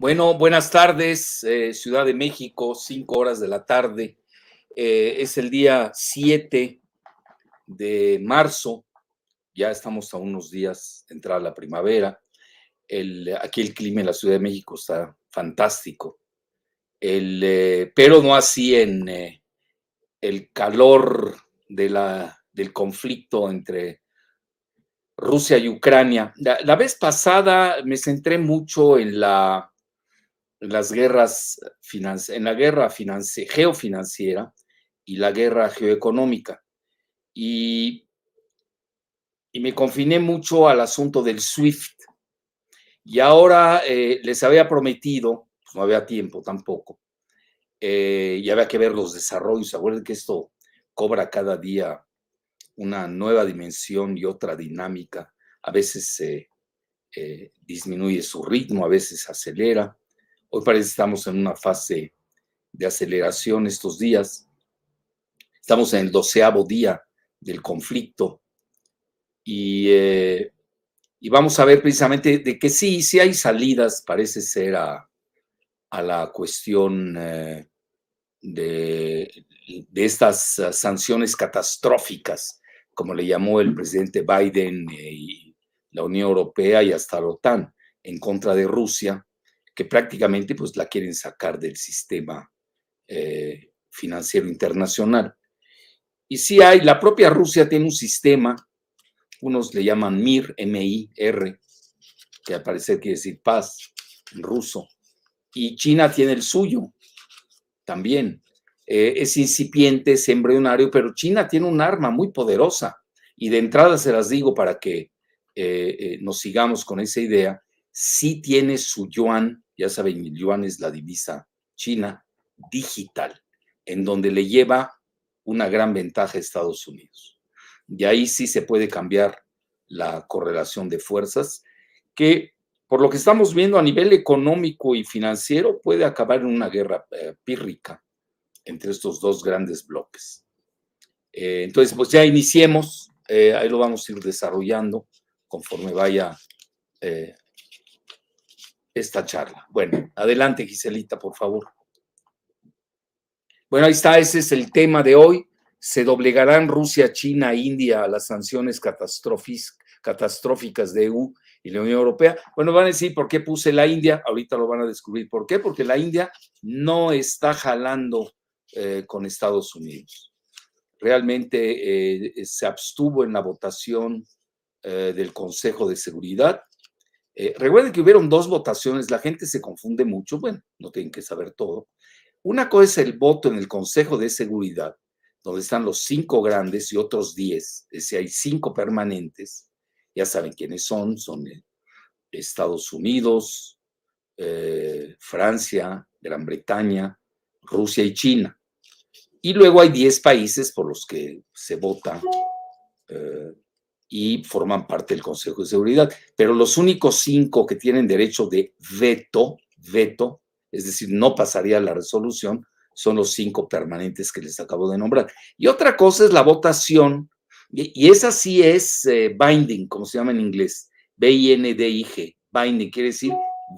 Bueno, buenas tardes, eh, Ciudad de México, cinco horas de la tarde. Eh, es el día 7 de marzo, ya estamos a unos días de entrar a la primavera. El, aquí el clima en la Ciudad de México está fantástico, eh, pero no así en el calor de la, del conflicto entre Rusia y Ucrania. La, vez pasada me centré mucho en la las guerras en la guerra geofinanciera y la guerra geoeconómica. Y, y, me confiné mucho al asunto del SWIFT. Y ahora eh, les había prometido, pues no había tiempo tampoco, eh, y había que ver los desarrollos. Acuérdense que esto cobra cada día una nueva dimensión y otra dinámica. A veces eh, disminuye su ritmo, a veces acelera. Hoy parece que estamos en una fase de aceleración estos días. Estamos en el doceavo día del conflicto y, eh, y, vamos a ver precisamente de que sí, sí hay salidas, parece ser a, a la cuestión eh, de, de, estas sanciones catastróficas, como le llamó el presidente Biden eh, y la Unión Europea y hasta la OTAN en contra de Rusia, que prácticamente pues la quieren sacar del sistema eh, financiero internacional. Y sí hay, la propia Rusia tiene un sistema, unos le llaman MIR, M-I-R, que al parecer quiere decir paz en ruso, y China tiene el suyo también. Eh, es incipiente, es embrionario, pero China tiene un arma muy poderosa. Y de entrada se las digo para que eh, nos sigamos con esa idea, sí tiene su yuan ya saben, el yuan es la divisa china digital, en donde le lleva una gran ventaja a Estados Unidos. Y ahí sí se puede cambiar la correlación de fuerzas, que por lo que estamos viendo a nivel económico y financiero puede acabar en una guerra eh, pírrica entre estos dos grandes bloques. Eh, entonces, pues ya iniciemos, eh, ahí lo vamos a ir desarrollando conforme vaya esta charla. Bueno, adelante Giselita, por favor. Bueno, ahí está, ese es el tema de hoy. ¿Se doblegarán Rusia, China, India a las sanciones catastróficas de EU y la Unión Europea? Bueno, van a decir por qué puse la India, ahorita lo van a descubrir. ¿Por qué? Porque la India no está jalando eh, con Estados Unidos. Realmente eh, se abstuvo en la votación eh, del Consejo de Seguridad eh, recuerden que hubieron dos votaciones, la gente se confunde mucho, bueno, no tienen que saber todo. Una cosa es el voto en el Consejo de Seguridad, donde están los cinco grandes y otros diez, es decir, hay cinco permanentes, ya saben quiénes son, son eh, Estados Unidos, eh, Francia, Gran Bretaña, Rusia y China. Y luego hay diez países por los que se vota y forman parte del Consejo de Seguridad. Pero los únicos cinco que tienen derecho de veto, veto, es decir, no pasaría la resolución, son los cinco permanentes que les acabo de nombrar. Y otra cosa es la votación, y, esa sí es eh, binding, como se llama en inglés, B-I-N-D-I-G, binding, quiere decir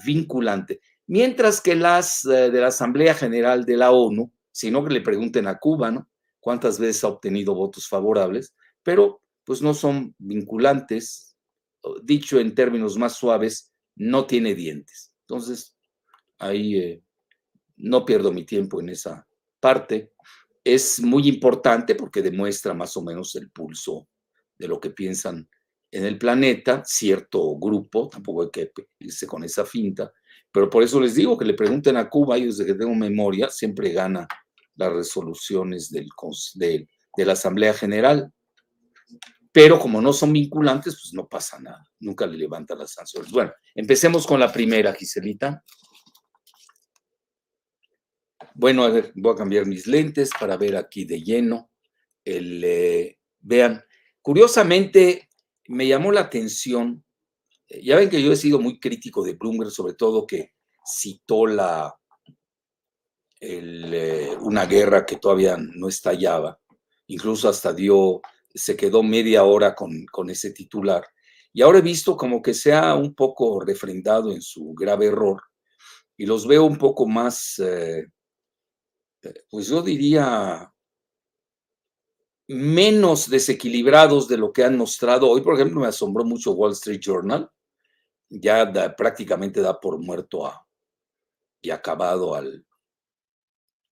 vinculante. Mientras que las eh, de la Asamblea General de la ONU, si no que le pregunten a Cuba, ¿no? ¿Cuántas veces ha obtenido votos favorables? Pero pues no son vinculantes, dicho en términos más suaves, no tiene dientes. Entonces, ahí eh, no pierdo mi tiempo en esa parte. Es muy importante porque demuestra más o menos el pulso de lo que piensan en el planeta, cierto grupo, tampoco hay que irse con esa finta, pero por eso les digo que le pregunten a Cuba, y desde que tengo memoria, siempre gana las resoluciones de la Asamblea General pero como no son vinculantes, pues no pasa nada, nunca le levanta las sanciones. Bueno, empecemos con la primera, Giselita. Bueno, a ver, voy a cambiar mis lentes para ver aquí de lleno. El, eh, vean, curiosamente me llamó la atención, eh, ya ven que yo he sido muy crítico de Bloomberg, sobre todo que citó la, eh, una guerra que todavía no estallaba, incluso hasta dio se quedó media hora con, con ese titular. Y ahora he visto como que se ha un poco refrendado en su grave error y los veo un poco más, eh, pues yo diría, menos desequilibrados de lo que han mostrado. Hoy, por ejemplo, me asombró mucho Wall Street Journal. Ya prácticamente da por muerto a, y acabado al,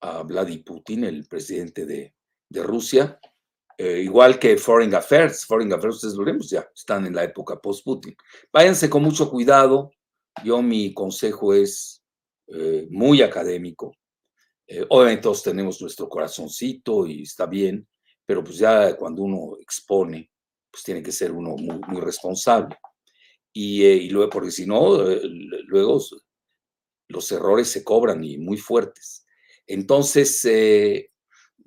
a Vladimir Putin, el presidente de, Rusia. Eh, igual que Foreign Affairs. Foreign Affairs, ustedes lo vemos, ya están en la época post-Putin. Váyanse con mucho cuidado. Yo mi consejo es eh, muy académico. Eh, obviamente todos tenemos nuestro corazoncito y está bien, pero pues ya cuando uno expone, pues tiene que ser uno muy, responsable. Y, eh, y, luego, porque si no, eh, luego los errores se cobran y muy fuertes. Entonces, eh,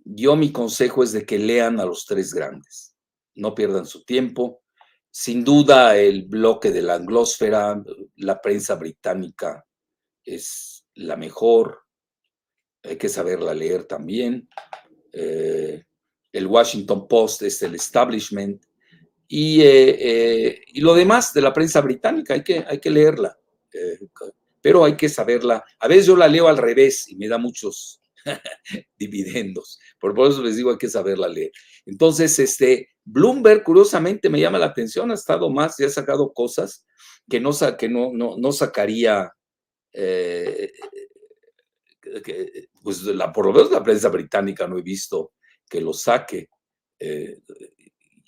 yo mi consejo es de que lean a los tres grandes, no pierdan su tiempo. Sin duda, el bloque de la anglósfera, la prensa británica es la mejor, hay que saberla leer también. El Washington Post es el establishment, y, eh, eh, y, lo demás de la prensa británica, hay que, hay que leerla, eh, pero hay que saberla. A veces yo la leo al revés y me da muchos dividendos, por eso les digo hay que saberla leer. Entonces, este, Bloomberg, curiosamente, me llama la atención, ha estado más y ha sacado cosas que no, que no, no, no sacaría, pues la, por lo menos la prensa británica no he visto que lo saque. Eh,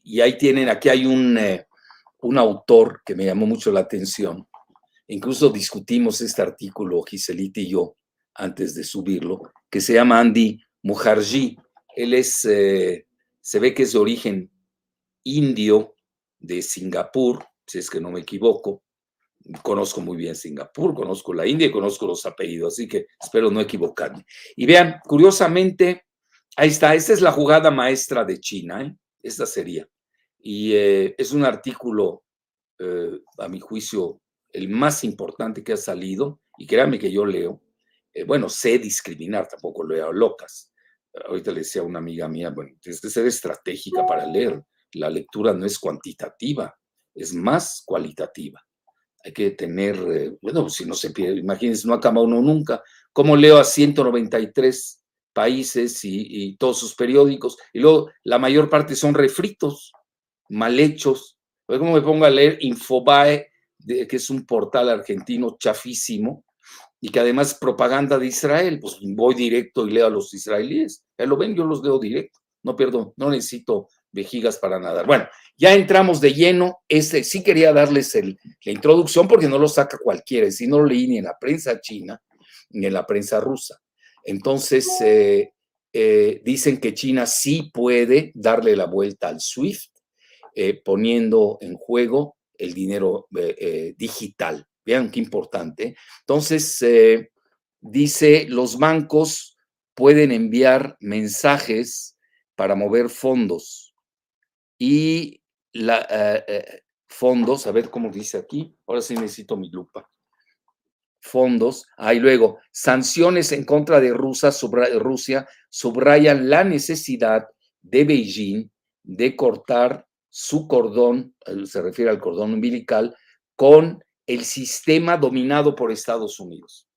y ahí tienen, aquí hay un, eh, un autor que me llamó mucho la atención. Incluso discutimos este artículo, Giselita y yo, antes de subirlo, que se llama Andy Mukherjee. Él es, eh, se ve que es de origen indio de Singapur, si es que no me equivoco. Conozco muy bien Singapur, conozco la India y conozco los apellidos, así que espero no equivocarme. Y vean, curiosamente, Ahí está, esta es la jugada maestra de China, ¿eh? esta sería. Y eh, es un artículo, a mi juicio, el más importante que ha salido, y créanme que yo leo, eh, bueno, sé discriminar, tampoco leo locas. Ahorita le decía a una amiga mía, bueno, tienes que ser estratégica para leer. La lectura no es cuantitativa, es más cualitativa. Hay que tener, bueno, si no se pierde, imagínense, no acaba uno nunca. ¿Cómo leo a 193 países y, todos sus periódicos, y luego la mayor parte son refritos, mal hechos. cómo me pongo a leer Infobae, que es un portal argentino chafísimo, y que además propaganda de Israel, pues voy directo y leo a los israelíes. Ya lo ven, yo los leo directo. No, perdón, no necesito vejigas para nadar. Bueno, ya entramos de lleno. Este, sí quería darles el, la introducción porque no lo saca cualquiera, si no lo leí ni en la prensa china ni en la prensa rusa. Entonces, eh, eh, dicen que China sí puede darle la vuelta al SWIFT, eh, poniendo en juego el dinero digital. Vean qué importante. Entonces, dice, los bancos pueden enviar mensajes para mover fondos y la, fondos, a ver cómo dice aquí, ahora sí necesito mi lupa fondos. Ahí luego, sanciones en contra de Rusia subrayan la necesidad de Beijing de cortar su cordón, se refiere al cordón umbilical, con el sistema dominado por Estados Unidos.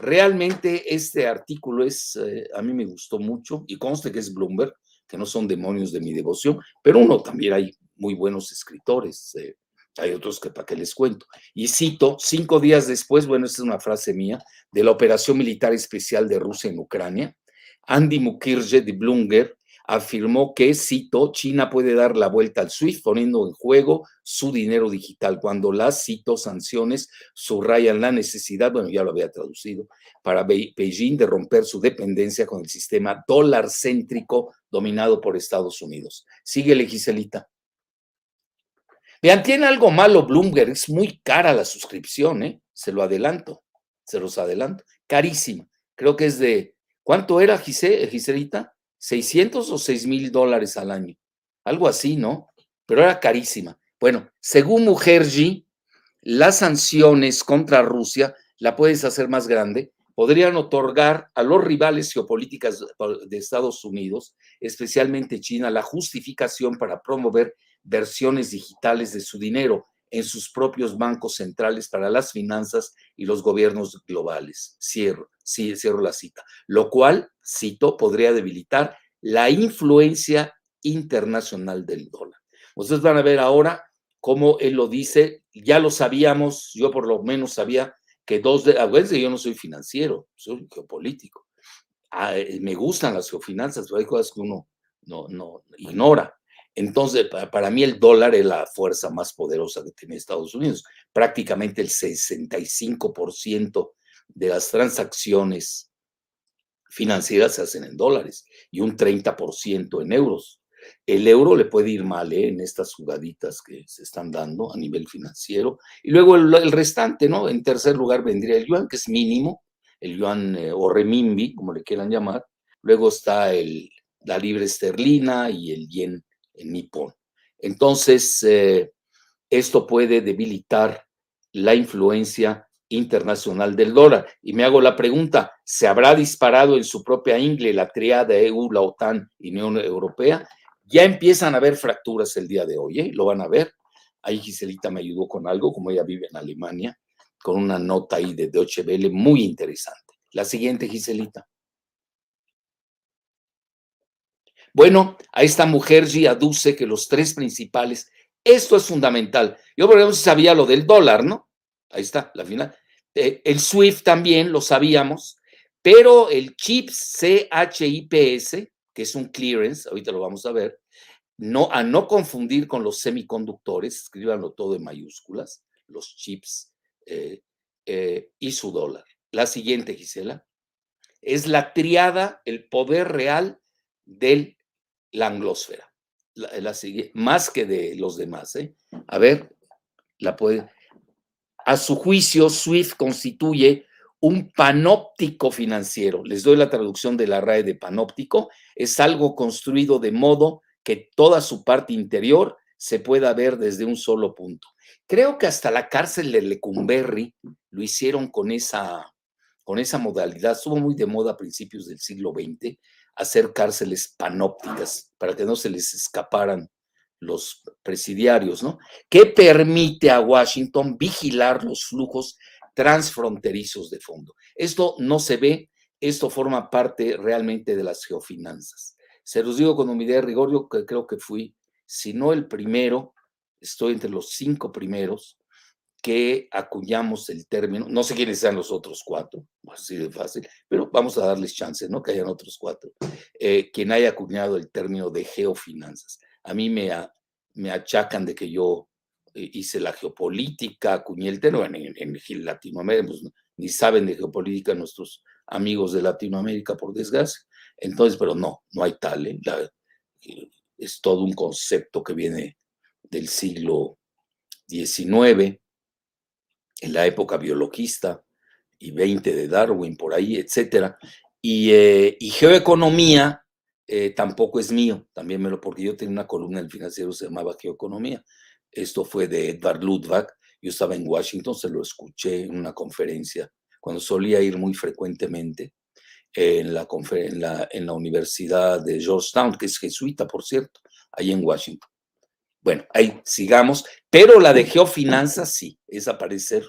Realmente este artículo es, eh, a mí me gustó mucho y conste que es Bloomberg, que no son demonios de mi devoción, pero uno también hay muy buenos escritores. Eh, hay otros que para qué les cuento. Y cito, cinco días después, bueno, esta es una frase mía, de la operación militar especial de Rusia en Ucrania, Andy Mukherjee de Bloomberg afirmó que, cito, China puede dar la vuelta al SWIFT poniendo en juego su dinero digital, cuando las, cito, sanciones subrayan la necesidad, bueno, ya lo había traducido, para Beijing de romper su dependencia con el sistema dólar céntrico dominado por Estados Unidos. Sigue, Giselita. Vean, tiene algo malo Bloomberg, es muy cara la suscripción, ¿eh? Se lo adelanto, se los adelanto. Carísima. Creo que es de, ¿cuánto era Giselita? ¿600 o 6 mil dólares al año? Algo así, ¿no? Pero era carísima. Bueno, según Mujerji, las sanciones contra Rusia la puedes hacer más grande, podrían otorgar a los rivales geopolíticos de Estados Unidos, especialmente China, la justificación para promover versiones digitales de su dinero, en sus propios bancos centrales para las finanzas y los gobiernos globales. Cierro, sí, cierro la cita. Lo cual, cito, podría debilitar la influencia internacional del dólar. Ustedes van a ver ahora cómo él lo dice, ya lo sabíamos, yo por lo menos sabía que dos de, acuérdense, yo no soy financiero, soy geopolítico. Ah, eh, me gustan las geofinanzas, pero hay cosas que uno no, no ignora. Entonces, para mí el dólar es la fuerza más poderosa que tiene Estados Unidos. Prácticamente el 65% de las transacciones financieras se hacen en dólares y un 30% en euros. El euro le puede ir mal ¿eh? en estas jugaditas que se están dando a nivel financiero. Y luego el, restante, ¿no? En tercer lugar vendría el yuan, que es mínimo, el yuan eh, o remimbi, como le quieran llamar. Luego está el, la libra esterlina y el yen nipón. Entonces, eh, esto puede debilitar la influencia internacional del dólar. Y me hago la pregunta, ¿se habrá disparado en su propia ingle la triada EU, la OTAN y Unión Europea? Ya empiezan a haber fracturas el día de hoy, ¿eh? Lo van a ver. Ahí Giselita me ayudó con algo, como ella vive en Alemania, con una nota ahí de Deutsche Welle muy interesante. La siguiente, Giselita. Bueno, a esta mujer sí aduce que los tres principales, esto es fundamental. Yo, por ejemplo, sabía lo del dólar, ¿no? Ahí está, la final. Eh, el SWIFT también lo sabíamos, pero el CHIPS, C-H-I-P-S, que es un clearance, ahorita lo vamos a ver, no, a no confundir con los semiconductores, escríbanlo todo en mayúsculas, los chips eh, eh, y su dólar. La siguiente, Gisela, es la triada, el poder real del la anglosfera, la, más que de los demás. ¿eh? A ver, la puede. A su juicio, SWIFT constituye un panóptico financiero. Les doy la traducción de la RAE de panóptico. Es algo construido de modo que toda su parte interior se pueda ver desde un solo punto. Creo que hasta la cárcel de Lecumberri lo hicieron con esa, con esa modalidad. Estuvo muy de moda a principios del siglo XX hacer cárceles panópticas para que no se les escaparan los presidiarios, ¿no? Que permite a Washington vigilar los flujos transfronterizos de fondo. Esto no se ve, esto forma parte realmente de las geofinanzas. Se los digo con humildad y rigor, yo creo que fui, si no el primero, estoy entre los cinco primeros que acuñamos el término, no sé quiénes sean los otros cuatro, así de fácil, pero vamos a darles chance, ¿no? Que hayan otros cuatro, eh, quien haya acuñado el término de geofinanzas. A mí me, me achacan de que yo eh, hice la geopolítica, acuñé el término en, en, Latinoamérica, pues, ni saben de geopolítica nuestros amigos de Latinoamérica, por desgracia. Entonces, pero no, no hay tal, ¿eh? es todo un concepto que viene del siglo XIX en la época biologista y 20 de Darwin, por ahí, etcétera. Y, eh, geoeconomía eh, tampoco es mío, también me lo, porque yo tenía una columna en el financiero, se llamaba Geoeconomía. Esto fue de Edward Ludwig, yo estaba en Washington, se lo escuché en una conferencia, cuando solía ir muy frecuentemente en la, en en la Universidad de Georgetown, que es jesuita, por cierto, ahí en Washington. Bueno, ahí sigamos, pero la de geofinanzas sí, es aparecer.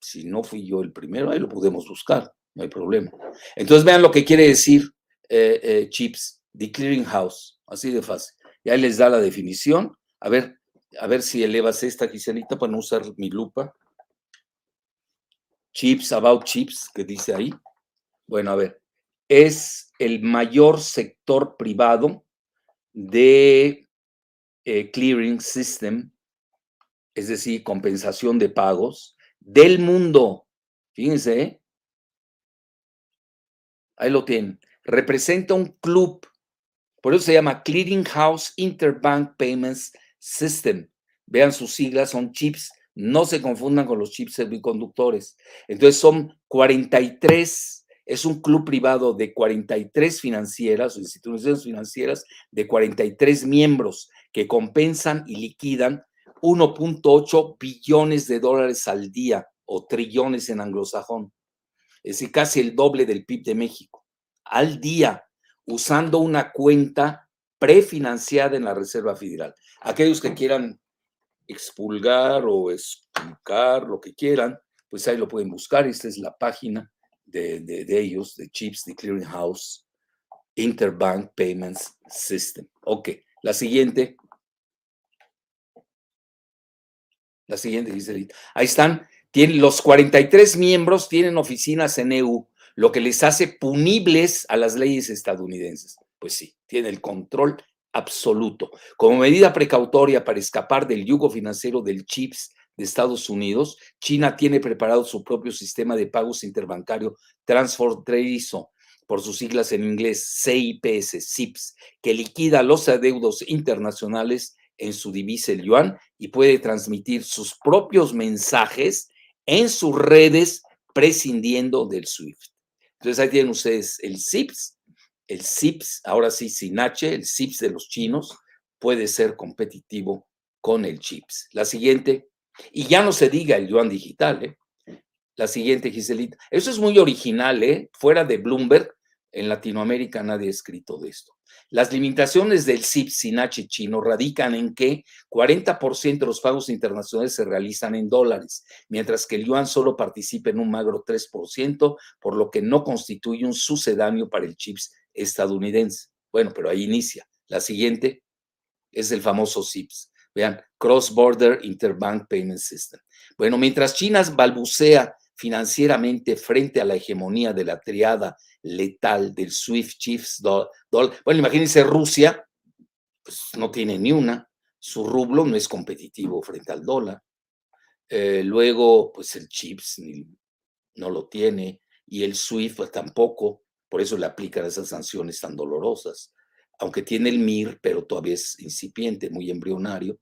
Si no fui yo el primero, ahí lo podemos buscar, no hay problema. Entonces vean lo que quiere decir eh, eh, chips, the clearing house, así de fácil. Y ahí les da la definición. A ver, a ver si elevas esta, Giselita, para no usar mi lupa. Chips, about chips, que dice ahí. Bueno, a ver, es el mayor sector privado de eh, clearing system, es decir, compensación de pagos del mundo. Fíjense, ahí lo tienen. Representa un club, por eso se llama Clearing House Interbank Payments System. Vean sus siglas, son chips, no se confundan con los chips semiconductores. Entonces son 43 es un club privado de 43 financieras instituciones financieras de 43 miembros que compensan y liquidan 1.8 billones de dólares al día o trillones en anglosajón. Es decir, casi el doble del PIB de México al día usando una cuenta prefinanciada en la Reserva Federal. Aquellos que quieran expulgar o expulcar, lo que quieran, pues ahí lo pueden buscar. Esta es la página de, de, ellos, de Chips, de Clearinghouse Interbank Payments System. Ok, la siguiente. La siguiente, dice Ahí están. Tienen, los 43 miembros tienen oficinas en EU, lo que les hace punibles a las leyes estadounidenses. Pues sí, tiene el control absoluto. Como medida precautoria para escapar del yugo financiero del CHIPS de Estados Unidos, China tiene preparado su propio sistema de pagos interbancario transfronterizo, por sus siglas en inglés CIPS, CIPS, que liquida los adeudos internacionales en su divisa el yuan y puede transmitir sus propios mensajes en sus redes prescindiendo del SWIFT. Entonces ahí tienen ustedes el CIPS, el CIPS, ahora sí sin H, el CIPS de los chinos puede ser competitivo con el CHIPS. La siguiente, y ya no se diga el yuan digital, ¿eh? La siguiente, Giselita. Eso es muy original, ¿eh? Fuera de Bloomberg, en Latinoamérica nadie ha escrito de esto. Las limitaciones del CIP sin H chino radican en que 40% de los pagos internacionales se realizan en dólares, mientras que el yuan solo participa en un magro 3%, por lo que no constituye un sucedáneo para el CHIPS estadounidense. Bueno, pero ahí inicia. La siguiente es el famoso CIPS. Vean, Cross Border Interbank Payment System. Bueno, mientras China balbucea financieramente frente a la hegemonía de la triada letal del SWIFT Chiefs Dollar. Bueno, imagínense Rusia, pues no tiene ni una, su rublo no es competitivo frente al dólar. Eh, luego, pues el Chips no lo tiene y el SWIFT pues, tampoco, por eso le aplican esas sanciones tan dolorosas, aunque tiene el MIR, pero todavía es incipiente, muy embrionario.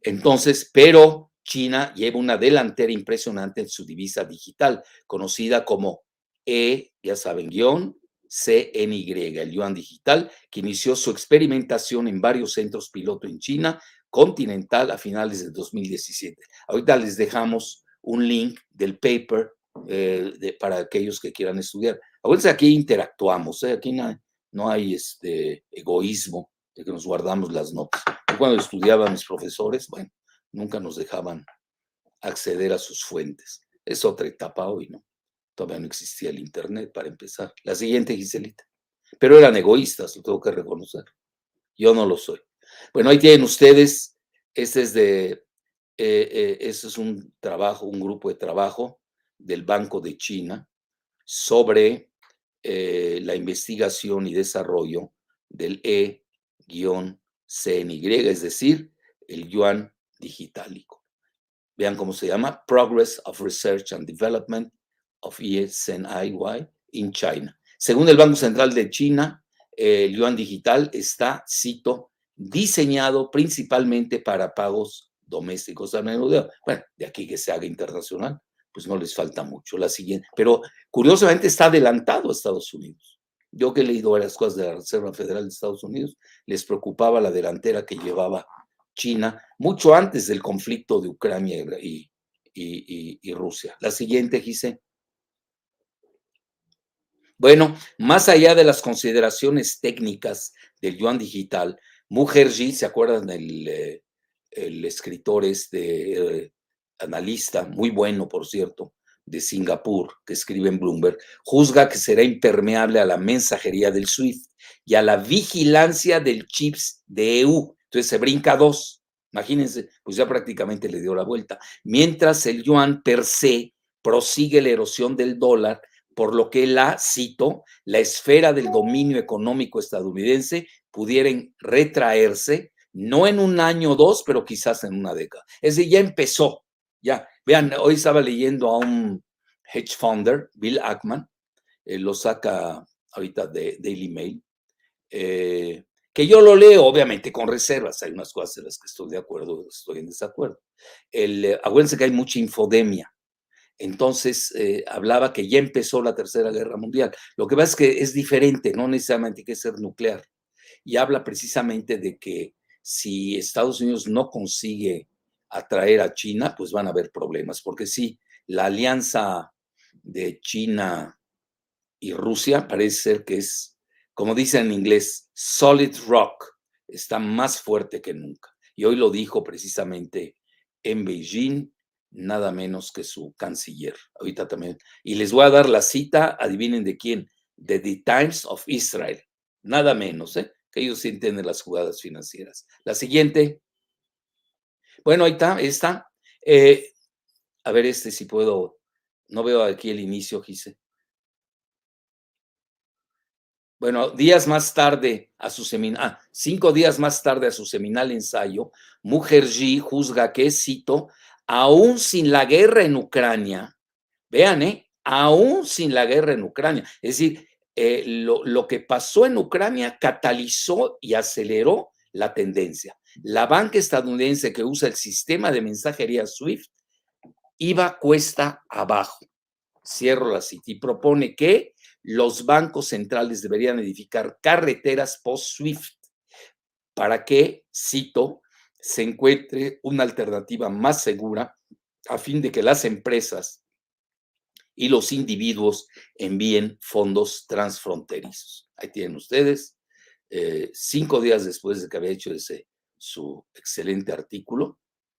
Entonces, pero China lleva una delantera impresionante en su divisa digital, conocida como E, ya saben, guion CNY, el yuan digital, que inició su experimentación en varios centros piloto en China continental a finales de 2017. Ahorita les dejamos un link del paper eh, para aquellos que quieran estudiar. Acuérdense, aquí interactuamos, ¿eh? aquí no hay, este egoísmo de que nos guardamos las notas. cuando estudiaba a mis profesores, bueno, nunca nos dejaban acceder a sus fuentes. Es otra etapa hoy, ¿no? Todavía no existía el Internet para empezar. La siguiente, Giselita. Pero eran egoístas, lo tengo que reconocer. Yo no lo soy. Bueno, ahí tienen ustedes, este es de, eh, eh, es un trabajo, un grupo de trabajo del Banco de China sobre eh, la investigación y desarrollo del E-CNY, es decir, el yuan digitálico. Vean cómo se llama, Progress of Research and Development of ESNIY in China. Según el Banco Central de China, el yuan digital está, cito, diseñado principalmente para pagos domésticos al menudeo. Bueno, de aquí que se haga internacional, pues no les falta mucho. La siguiente, pero curiosamente está adelantado a Estados Unidos. Yo que he leído varias cosas de la Reserva Federal de Estados Unidos, les preocupaba la delantera que llevaba China mucho antes del conflicto de Ucrania y, y, y Rusia. La siguiente, Gise. Bueno, más allá de las consideraciones técnicas del yuan digital, Mukherjee, ¿se acuerdan del eh, el escritor este eh, analista, muy bueno por cierto, de Singapur, que escribe en Bloomberg, juzga que será impermeable a la mensajería del SWIFT y a la vigilancia del chips de EU. Entonces se brinca dos. Imagínense, pues ya prácticamente le dio la vuelta. Mientras el yuan per se prosigue la erosión del dólar por lo que la, cito, la esfera del dominio económico estadounidense pudieran retraerse, no en un año o dos, pero quizás en una década. Es decir, ya empezó, ya. Vean, hoy estaba leyendo a un hedge funder, Bill Ackman, eh, lo saca ahorita de Daily Mail, eh, que yo lo leo obviamente con reservas, hay unas cosas en las que estoy de acuerdo, estoy en desacuerdo. El, eh, acuérdense que hay mucha infodemia, entonces eh, hablaba que ya empezó la Tercera Guerra Mundial. Lo que pasa es que es diferente, no necesariamente que ser nuclear. Y habla precisamente de que si Estados Unidos no consigue atraer a China, pues van a haber problemas, porque sí, la alianza de China y Rusia parece ser que es, como dicen en inglés, solid rock, está más fuerte que nunca. Y hoy lo dijo precisamente en Beijing, nada menos que su canciller. Ahorita también. Y les voy a dar la cita, adivinen de quién, de The Times of Israel. Nada menos, ¿eh? que ellos entienden las jugadas financieras. La siguiente. Bueno, ahí está, está. Eh, a ver, este si puedo. No veo aquí el inicio, Gise. Bueno, días más tarde a su seminal, ah, cinco días más tarde a su seminal ensayo, Mujerji juzga que, cito, aún sin la guerra en Ucrania, vean, ¿eh? aún sin la guerra en Ucrania, es decir, eh, lo, lo que pasó en Ucrania catalizó y aceleró la tendencia. La banca estadounidense que usa el sistema de mensajería SWIFT iba cuesta abajo. Cierro la cita y propone que los bancos centrales deberían edificar carreteras post-SWIFT para que, cito, se encuentre una alternativa más segura a fin de que las empresas y los individuos envíen fondos transfronterizos. Ahí tienen ustedes, eh, cinco días después de que había hecho ese su excelente artículo,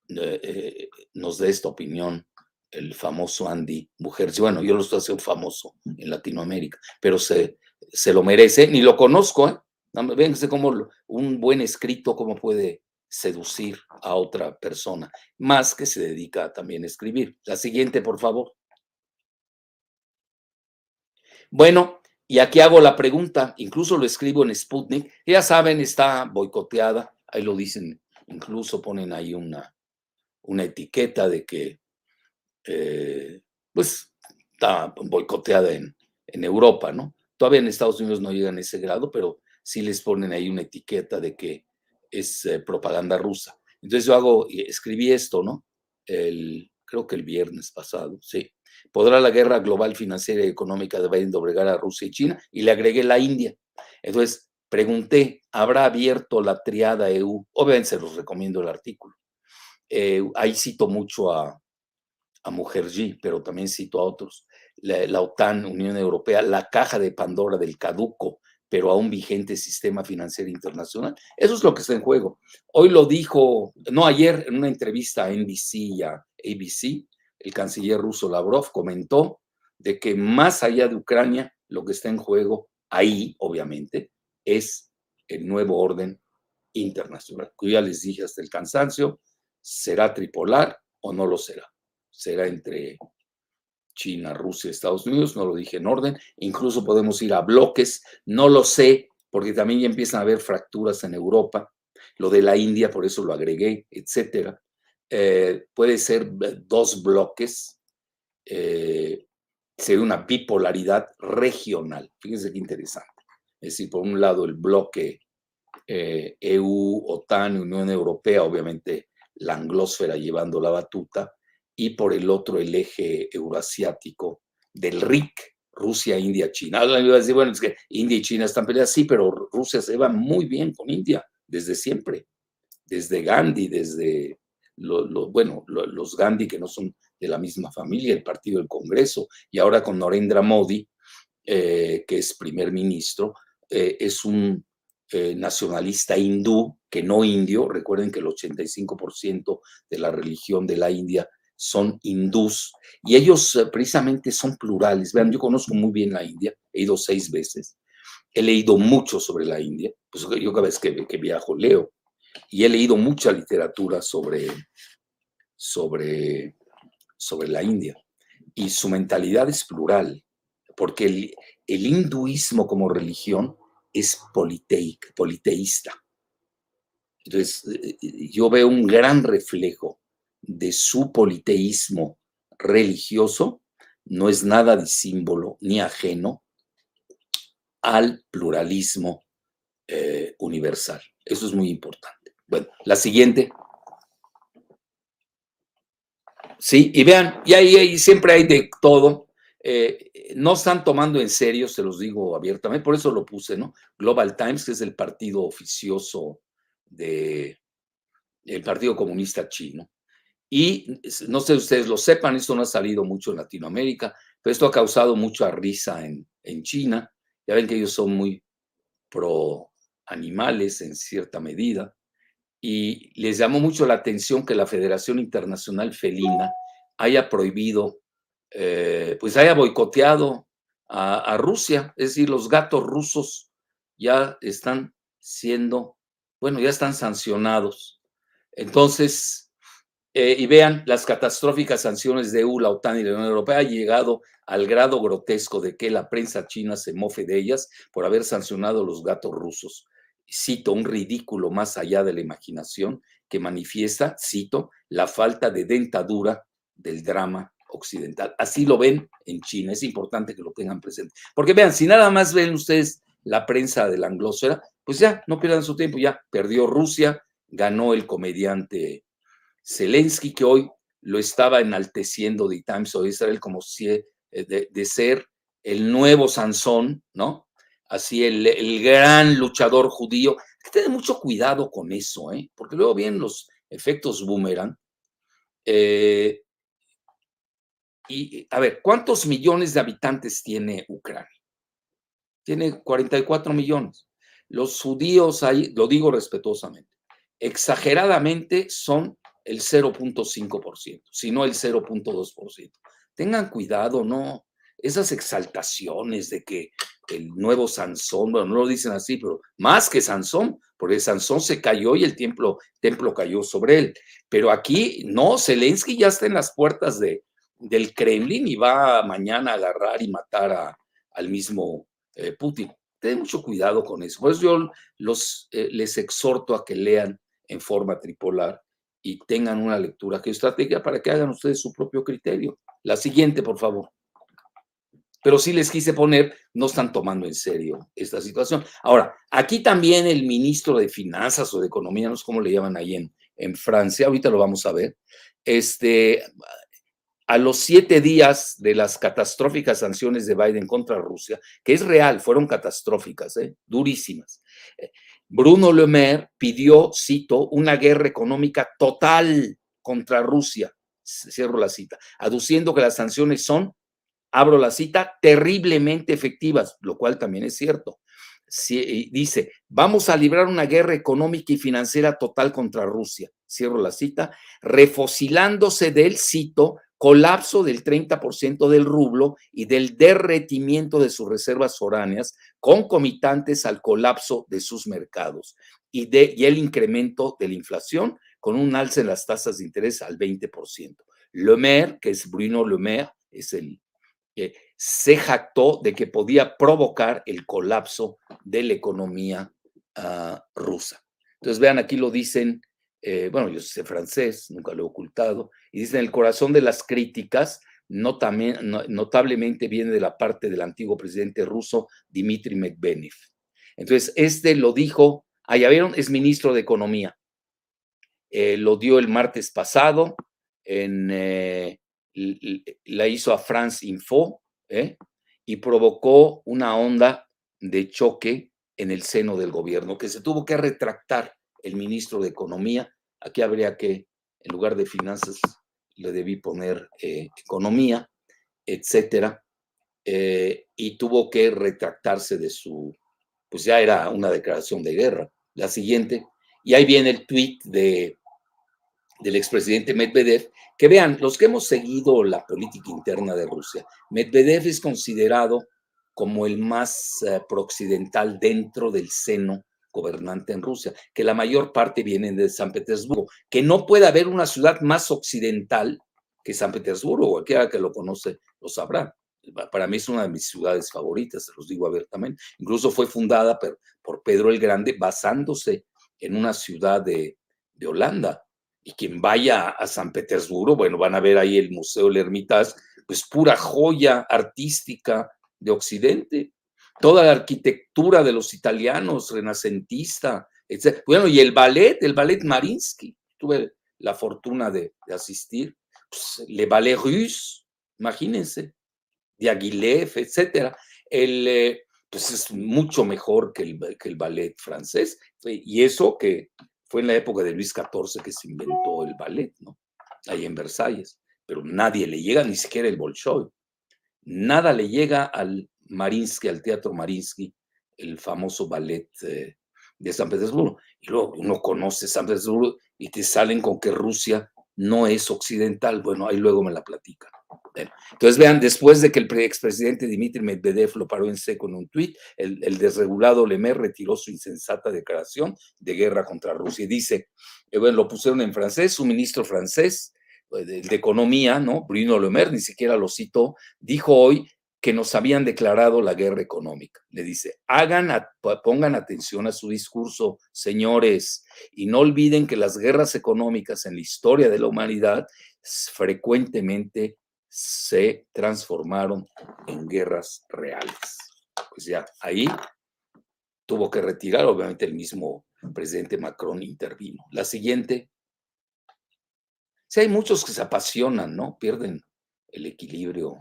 eh, eh, nos da esta opinión el famoso Andy Mujerzi. Bueno, yo lo estoy haciendo famoso en Latinoamérica, pero se, se lo merece, ni lo conozco, ¿eh? Véanse cómo un buen escrito, cómo puede seducir a otra persona, más que se dedica también a escribir. La siguiente, por favor. Bueno, y aquí hago la pregunta, incluso lo escribo en Sputnik, ya saben, está boicoteada, ahí lo dicen, incluso ponen ahí una, una etiqueta de que eh, pues está boicoteada en, Europa, ¿no? Todavía en Estados Unidos no llegan a ese grado, pero sí les ponen ahí una etiqueta de que es eh, propaganda rusa. Entonces yo hago, escribí esto, ¿no? El, creo que el viernes pasado, sí. ¿Podrá la guerra global financiera y económica de Biden doblegar a Rusia y China? Y le agregué la India. Entonces pregunté, ¿habrá abierto la triada EU? Obviamente se los recomiendo el artículo. Eh, ahí cito mucho a, a Mujerji, pero también cito a otros, la, OTAN, Unión Europea, la caja de Pandora del caduco, pero aún vigente sistema financiero internacional. Eso es lo que está en juego. Hoy lo dijo, no ayer, en una entrevista a NBC y a ABC, el canciller ruso Lavrov comentó de que más allá de Ucrania, lo que está en juego ahí, obviamente, es el nuevo orden internacional. Que ya les dije hasta el cansancio, será tripolar o no lo será será entre China, Rusia, Estados Unidos, no lo dije en orden, incluso podemos ir a bloques, no lo sé, porque también ya empiezan a haber fracturas en Europa, lo de la India, por eso lo agregué, etcétera. Eh, puede ser dos bloques, eh, sería una bipolaridad regional. Fíjense qué interesante. Es decir, por un lado el bloque eh, EU, OTAN, Unión Europea, obviamente la anglósfera llevando la batuta, y por el otro el eje euroasiático del RIC, Rusia, India, China. Alguien iba a decir, bueno, es que India y China están peleadas, sí, pero Rusia se va muy bien con India desde siempre, desde Gandhi, desde, bueno, los Gandhi que no son de la misma familia, el Partido del Congreso, y ahora con Narendra Modi, eh, que es primer ministro, eh, es un eh, nacionalista hindú, que no indio. Recuerden que el 85% de la religión de la India son hindús y ellos eh, precisamente son plurales. Vean, yo conozco muy bien la India, he ido seis veces, he leído mucho sobre la India, pues yo cada vez que, que viajo leo y he leído mucha literatura sobre, sobre, sobre la India y su mentalidad es plural, porque el, el hinduismo como religión es politeísta. Entonces, eh, eh, yo veo un gran reflejo de su politeísmo religioso no es nada disímbolo ni ajeno al pluralismo eh, universal. Eso es muy importante. Bueno, la siguiente. Sí, y vean, y ahí, siempre hay de todo. Eh, no están tomando en serio, se los digo abiertamente, por eso lo puse, ¿no? Global Times, que es el partido oficioso de Partido Comunista Chino, y no sé si ustedes lo sepan, esto no ha salido mucho en Latinoamérica, pero esto ha causado mucha risa en, en China. Ya ven que ellos son muy pro animales en cierta medida. y les llamó mucho la atención que la Federación Internacional Felina haya prohibido, eh, pues haya boicoteado a, Rusia, es decir, los gatos rusos ya están siendo, bueno, ya están sancionados. Entonces, eh, y vean, las catastróficas sanciones de EU, la OTAN y la Unión Europea han llegado al grado grotesco de que la prensa china se mofe de ellas por haber sancionado a los gatos rusos. Cito un ridículo más allá de la imaginación que manifiesta, cito, la falta de dentadura del drama occidental. Así lo ven en China, es importante que lo tengan presente. Porque vean, si nada más ven ustedes la prensa de la anglosfera, pues ya, no pierdan su tiempo, ya perdió Rusia, ganó el comediante Zelensky, que hoy lo estaba enalteciendo de Times of Israel como eh, de, ser el nuevo Sansón, ¿no? Así el, el gran luchador judío. Hay que tener mucho cuidado con eso, ¿eh? Porque luego vienen los efectos boomerang. Eh, y a ver, ¿cuántos millones de habitantes tiene Ucrania? Tiene 44 millones. Los judíos ahí, lo digo respetuosamente, exageradamente son el 0.5%, sino el 0.2%. Tengan cuidado, no, esas exaltaciones de que el nuevo Sansón, bueno, no lo dicen así, pero más que Sansón, porque Sansón se cayó y el templo, templo cayó sobre él. Pero aquí, no, Zelensky ya está en las puertas de, del Kremlin y va mañana a agarrar y matar al mismo eh, Putin. Ten mucho cuidado con eso. Por eso yo los, eh, les exhorto a que lean en forma tripolar y tengan una lectura geoestratégica para que hagan ustedes su propio criterio. La siguiente, por favor. Pero sí les quise poner, no están tomando en serio esta situación. Ahora, aquí también el ministro de Finanzas o de Economía, no sé cómo le llaman ahí en, en Francia, ahorita lo vamos a ver, este, a los siete días de las catastróficas sanciones de Biden contra Rusia, que es real, fueron catastróficas, ¿eh? durísimas. Bruno Le Maire pidió, cito, una guerra económica total contra Rusia, cierro la cita, aduciendo que las sanciones son, abro la cita, terriblemente efectivas, lo cual también es cierto. dice, vamos a librar una guerra económica y financiera total contra Rusia, cierro la cita, refocilándose del, cito, colapso del 30% del rublo y del derretimiento de sus reservas foráneas, concomitantes al colapso de sus mercados y, de, y el incremento de la inflación con un alza en las tasas de interés al 20%. Le Maire, que es Bruno Le Maire, es el que se jactó de que podía provocar el colapso de la economía uh, rusa. Entonces, vean, aquí lo dicen eh, bueno, yo sé francés, nunca lo he ocultado, y dicen, el corazón de las críticas notablemente viene de la parte del antiguo presidente ruso Dmitry Medvedev. Entonces, este lo dijo, allá vieron, es ministro de Economía. Eh, lo dio el martes pasado, en, eh, la hizo a France Info, y provocó una onda de choque en el seno del gobierno, que se tuvo que retractar el ministro de Economía. Aquí habría que, en lugar de finanzas, le debí poner eh, economía, etcétera, eh, y tuvo que retractarse de su, pues ya era una declaración de guerra. La siguiente, y ahí viene el tuit de, del expresidente Medvedev, que vean, los que hemos seguido la política interna de Rusia, Medvedev es considerado como el más uh, prooccidental dentro del seno gobernante en Rusia, que la mayor parte viene de San Petersburgo, que no puede haber una ciudad más occidental que San Petersburgo, cualquiera que lo conoce lo sabrá. Para mí es una de mis ciudades favoritas, se los digo abiertamente. Incluso fue fundada por, Pedro el Grande basándose en una ciudad de, de Holanda. Y quien vaya a San Petersburgo, bueno, van a ver ahí el Museo del Hermitage, pues pura joya artística de Occidente toda la arquitectura de los italianos, renacentista, etc. Bueno, y el ballet, el ballet Marinsky, tuve la fortuna de, asistir, pues, Le Ballet Russe, imagínense, Diaghilev, etc. El, eh, pues es mucho mejor que el, que el ballet francés, y eso que fue en la época de Luis XIV que se inventó el ballet, ¿no? Ahí en Versalles, pero nadie le llega, ni siquiera el Bolshoi, nada le llega al Marinsky, al Teatro Marinsky, el famoso ballet eh, de San Petersburgo. Y luego uno conoce San Petersburgo y te salen con que Rusia no es occidental. Bueno, ahí luego me la platican. entonces vean, después de que el expresidente Dmitry Medvedev lo paró en seco en un tuit, el, desregulado Lemer retiró su insensata declaración de guerra contra Rusia y dice, eh, bueno, lo pusieron en francés, su ministro francés eh, de, de Economía, ¿no? Bruno Lemer, ni siquiera lo citó, dijo hoy que nos habían declarado la guerra económica. Le dice, hagan, pongan atención a su discurso, señores, y no olviden que las guerras económicas en la historia de la humanidad frecuentemente se transformaron en guerras reales. Pues ya, ahí tuvo que retirar, obviamente el mismo presidente Macron intervino. La siguiente. Sí, hay muchos que se apasionan, ¿no? Pierden el equilibrio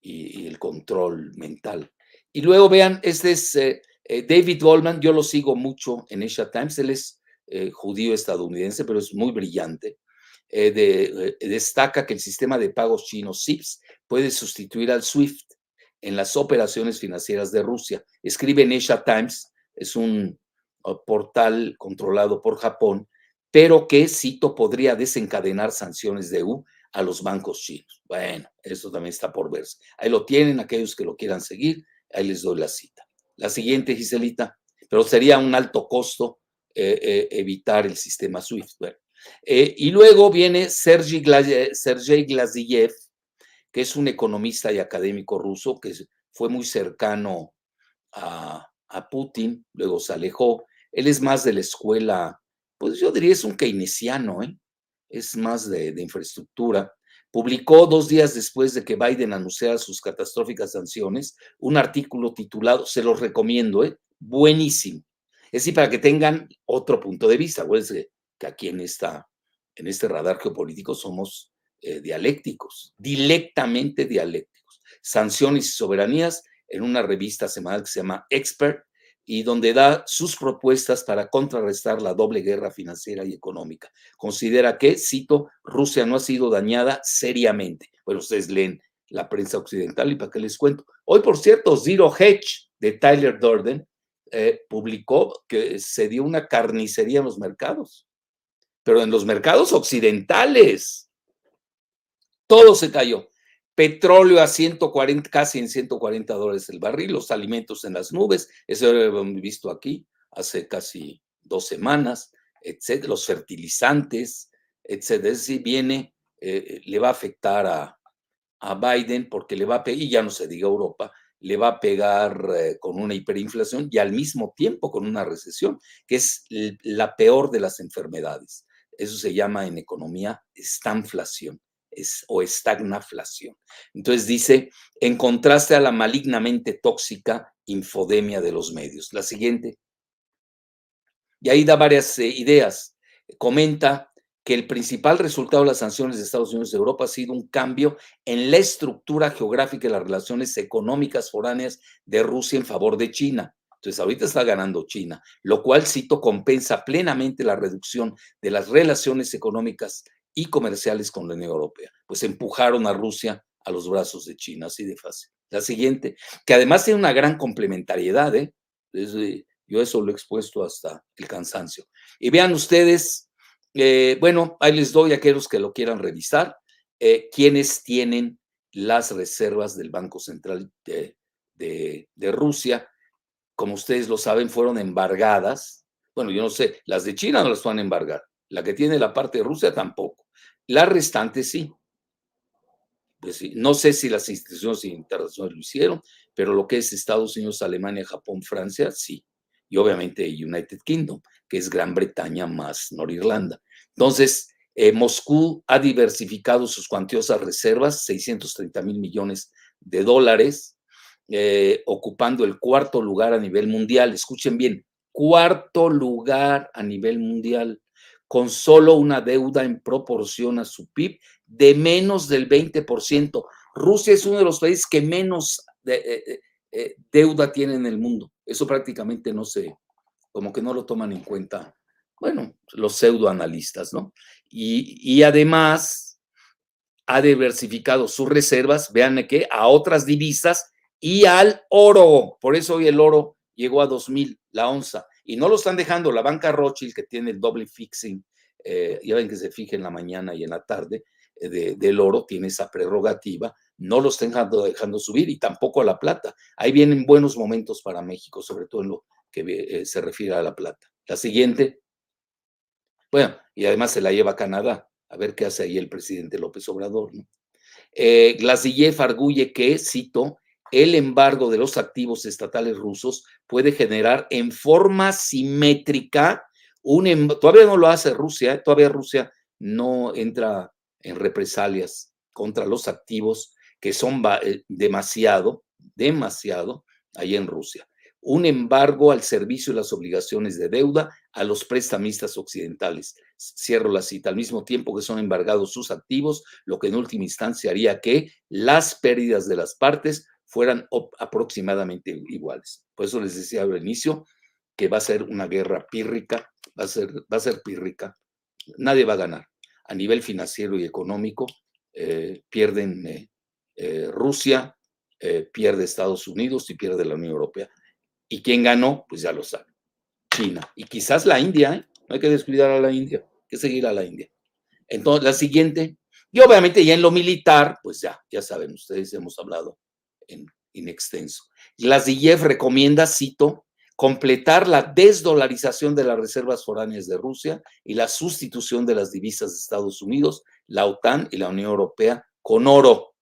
y, el control mental. Y luego vean, este es eh, eh, David Goldman, yo lo sigo mucho en Asia Times, él es eh, judío estadounidense, pero es muy brillante. destaca que el sistema de pagos chino SIPS puede sustituir al SWIFT en las operaciones financieras de Rusia. Escribe en Asia Times, es un uh, portal controlado por Japón, pero que, cito, podría desencadenar sanciones de EU a los bancos chinos. Bueno, eso también está por verse. Ahí lo tienen aquellos que lo quieran seguir, ahí les doy la cita. La siguiente, Giselita, pero sería un alto costo eh, eh, evitar el sistema SWIFT. Eh, y luego viene Sergei, Glaziev, que es un economista y académico ruso que fue muy cercano a, a Putin, luego se alejó. Él es más de la escuela, pues yo diría es un keynesiano, ¿eh? Es más de, infraestructura, publicó dos días después de que Biden anunciara sus catastróficas sanciones un artículo titulado, se los recomiendo, ¿eh? buenísimo. Es decir, para que tengan otro punto de vista. Acuérdense que aquí en, esta, en este radar geopolítico somos eh, dialécticos, directamente dialécticos. Sanciones y soberanías en una revista semanal que se llama Expert, y donde da sus propuestas para contrarrestar la doble guerra financiera y económica. Considera que, cito, Rusia no ha sido dañada seriamente. Bueno, ustedes leen la prensa occidental y para qué les cuento. Hoy, por cierto, Zero Hedge de Tyler Durden eh, publicó que se dio una carnicería en los mercados, pero en los mercados occidentales. Todo se cayó petróleo a 140, casi en 140 dólares el barril, los alimentos en las nubes, eso lo hemos visto aquí hace casi dos semanas, etcétera, los fertilizantes, etcétera. Es decir, viene, eh, le va a afectar a, Biden porque le va a pegar, y ya no se diga Europa, le va a pegar eh, con una hiperinflación y al mismo tiempo con una recesión, que es la peor de las enfermedades. Eso se llama en economía estanflación o estagnaflación. Entonces dice, en contraste a la malignamente tóxica infodemia de los medios. La siguiente. Y ahí da varias eh, ideas. Comenta que el principal resultado de las sanciones de Estados Unidos y Europa ha sido un cambio en la estructura geográfica de las relaciones económicas foráneas de Rusia en favor de China. Entonces, ahorita está ganando China, lo cual, cito, compensa plenamente la reducción de las relaciones económicas y comerciales con la Unión Europea. Pues empujaron a Rusia a los brazos de China, así de fácil. La siguiente, que además tiene una gran complementariedad, ¿eh? yo eso lo he expuesto hasta el cansancio. Y vean ustedes, eh, bueno, ahí les doy a aquellos que lo quieran revisar, eh, quienes tienen las reservas del Banco Central de, de Rusia. Como ustedes lo saben, fueron embargadas. Bueno, yo no sé, las de China no las van a embargar. La que tiene la parte de Rusia tampoco. La restante sí. Pues no sé si las instituciones internacionales lo hicieron, pero lo que es Estados Unidos, Alemania, Japón, Francia, sí. Y obviamente United Kingdom, que es Gran Bretaña más Norirlanda. Entonces, eh, Moscú ha diversificado sus cuantiosas reservas, 630 mil millones de dólares, eh, ocupando el cuarto lugar a nivel mundial. Escuchen bien, cuarto lugar a nivel mundial con solo una deuda en proporción a su PIB de menos del 20%. Rusia es uno de los países que menos eh, eh, eh, deuda tiene en el mundo. Eso prácticamente no se, como que no lo toman en cuenta, bueno, los pseudoanalistas, ¿no? Y, y además ha diversificado sus reservas, vean que a otras divisas y al oro. Por eso hoy el oro llegó a 2.000 la onza y no lo están dejando. La banca Rothschild, que tiene el doble fixing, eh, ya ven que se fija en la mañana y en la tarde, eh, del oro, tiene esa prerrogativa, no lo están dejando, dejando, subir y tampoco a la plata. Ahí vienen buenos momentos para México, sobre todo en lo que eh, se refiere a la plata. La siguiente, bueno, y además se la lleva a Canadá, a ver qué hace ahí el presidente López Obrador. ¿no? Eh, arguye que, cito, el embargo de los activos estatales rusos puede generar en forma simétrica un, em, todavía no lo hace Rusia, ¿eh? todavía Rusia no entra en represalias contra los activos que son eh, demasiado, demasiado ahí en Rusia. Un embargo al servicio de las obligaciones de deuda a los prestamistas occidentales. Cierro la cita. Al mismo tiempo que son embargados sus activos, lo que en última instancia haría que las pérdidas de las partes fueran aproximadamente iguales. Por eso les decía al inicio que va a ser una guerra pírrica, va a ser, va a ser pírrica. Nadie va a ganar. A nivel financiero y económico, eh, pierden eh, eh, Rusia, pierde Estados Unidos y pierde la Unión Europea. ¿Y quién ganó? Pues ya lo saben. China. Y quizás la India, No hay que descuidar a la India, hay que seguir a la India. Entonces, la siguiente, y obviamente ya en lo militar, pues ya, ya saben, ustedes hemos hablado en, en extenso. Recomienda, cito, completar la desdolarización de las reservas foráneas de Rusia y la sustitución de las divisas de Estados Unidos, la OTAN y la Unión Europea con oro.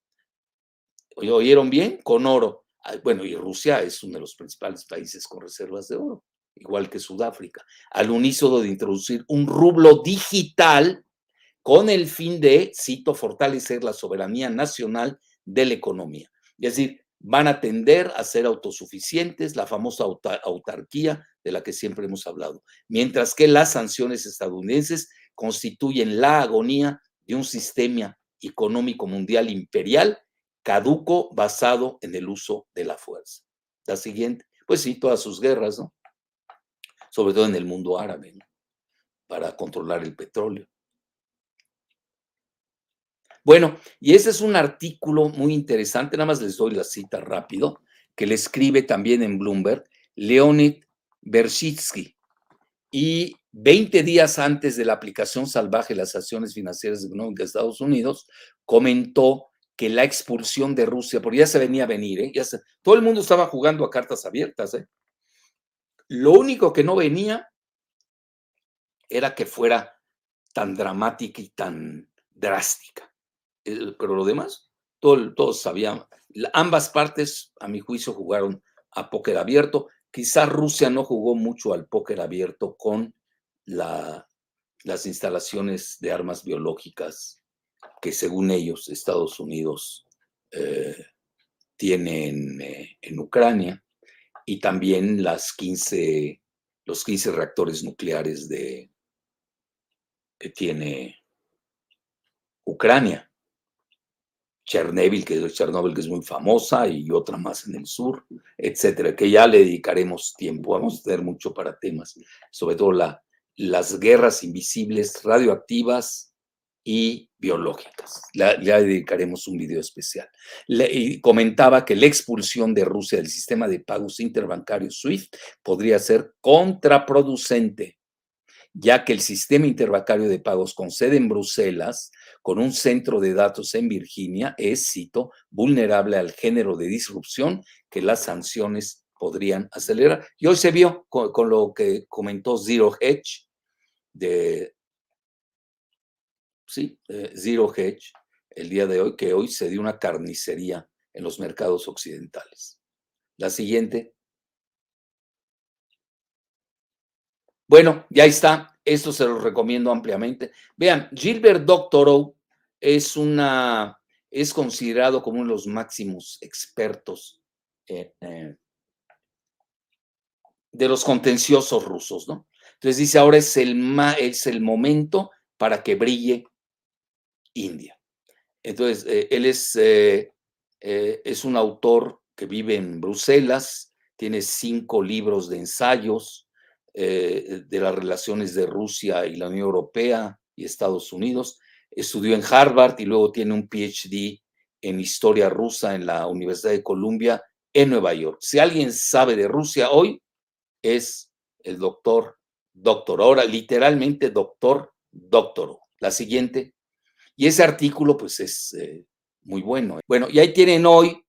¿Oyeron bien? Con oro. Bueno, y Rusia es uno de los principales países con reservas de oro, igual que Sudáfrica, al unísono de introducir un rublo digital con el fin de, cito, fortalecer la soberanía nacional de la economía. Es decir, van a tender a ser autosuficientes, la famosa autarquía de la que siempre hemos hablado, mientras que las sanciones estadounidenses constituyen la agonía de un sistema económico mundial imperial caduco basado en el uso de la fuerza. La siguiente, pues sí, todas sus guerras, ¿no? Sobre todo en el mundo árabe, ¿no? Para controlar el petróleo. Bueno, y ese es un artículo muy interesante, nada más les doy la cita rápido, que le escribe también en Bloomberg Leonid Bershitsky. Y 20 días antes de la aplicación salvaje de las acciones financieras económicas de Estados Unidos, comentó que la expulsión de Rusia, porque ya se venía a venir, ¿eh? todo el mundo estaba jugando a cartas abiertas. ¿eh? Lo único que no venía era que fuera tan dramática y tan drástica. Pero lo demás, todo, todos sabían, ambas partes, a mi juicio, jugaron a póker abierto. Quizás Rusia no jugó mucho al póker abierto con la, las instalaciones de armas biológicas que según ellos Estados Unidos eh, tiene eh, en, Ucrania y también las 15, los 15 reactores nucleares de, que tiene Ucrania. Chernobyl, que es Chernobyl, que es muy famosa, y otra más en el sur, etcétera, que ya le dedicaremos tiempo. Vamos a tener mucho para temas, sobre todo la, las guerras invisibles radioactivas y biológicas. Ya, dedicaremos un video especial. y comentaba que la expulsión de Rusia del sistema de pagos interbancarios SWIFT podría ser contraproducente, ya que el sistema interbancario de pagos con sede en Bruselas, con un centro de datos en Virginia, es, cito, vulnerable al género de disrupción que las sanciones podrían acelerar. Y hoy se vio con, lo que comentó Zero Hedge de sí, eh, Zero Hedge, el día de hoy, que hoy se dio una carnicería en los mercados occidentales. La siguiente. Bueno, ya está. Esto se lo recomiendo ampliamente. Vean, Gilbert Doctorow es una, es considerado como uno de los máximos expertos eh, de los contenciosos rusos, ¿no? Entonces dice, ahora es el, es el momento para que brille India. Entonces, eh, él es, eh, es un autor que vive en Bruselas, tiene cinco libros de ensayos de las relaciones de Rusia y la Unión Europea y Estados Unidos. Estudió en Harvard y luego tiene un PhD en historia rusa en la Universidad de Columbia en Nueva York. Si alguien sabe de Rusia hoy, es el doctor, doctor, ahora literalmente doctor, doctor. La siguiente. Y ese artículo pues es eh, muy bueno. Bueno, y ahí tienen hoy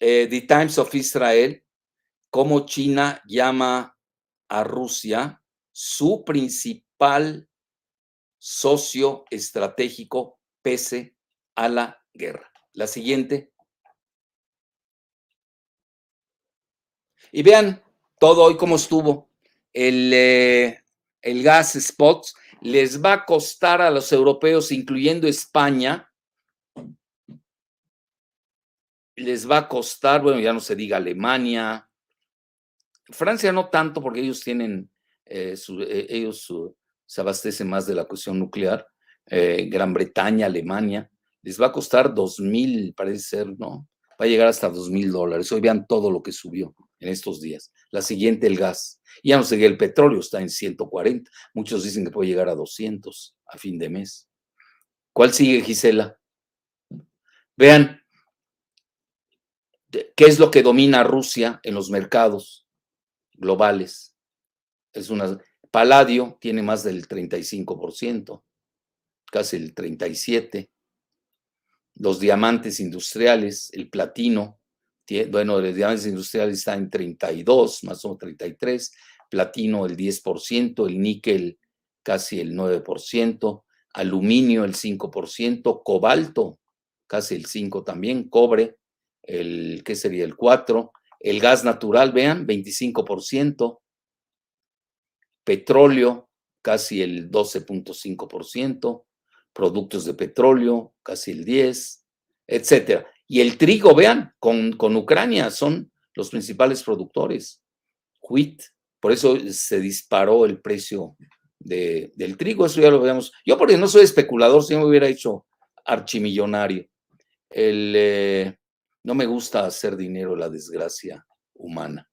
eh, The Times of Israel, cómo China llama a Rusia su principal socio estratégico pese a la guerra. La siguiente. Y vean todo hoy cómo estuvo. El, eh, el gas spot les va a costar a los europeos, incluyendo España, les va a costar, bueno, ya no se diga Alemania, Francia no tanto porque ellos tienen, eh, eh, ellos se abastecen más de la cuestión nuclear, Gran Bretaña, Alemania, les va a costar dos mil, parece ser, ¿no? Va a llegar hasta dos mil dólares. Hoy vean todo lo que subió en estos días. La siguiente, el gas. Ya no sé, el petróleo está en 140. Muchos dicen que puede llegar a 200 a fin de mes. ¿Cuál sigue, Gisela? Vean, ¿qué es lo que domina Rusia en los mercados globales? Es una, Paladio tiene más del 35%, casi el 37%. Los diamantes industriales, el platino, bueno, los diamantes industriales están en 32, más o menos 33, platino el 10%, el níquel casi el 9%, aluminio el 5%, cobalto casi el 5% también, cobre, el, ¿qué sería? El 4%, el gas natural, vean, 25%, petróleo casi el 12.5%, productos de petróleo casi el 10%, etcétera. Y el trigo, vean, con, con Ucrania son los principales productores. Wheat, por eso se disparó el precio de, del trigo, eso ya lo veamos. Yo porque no soy especulador, si no me hubiera hecho archimillonario. El, eh, no me gusta hacer dinero la desgracia humana.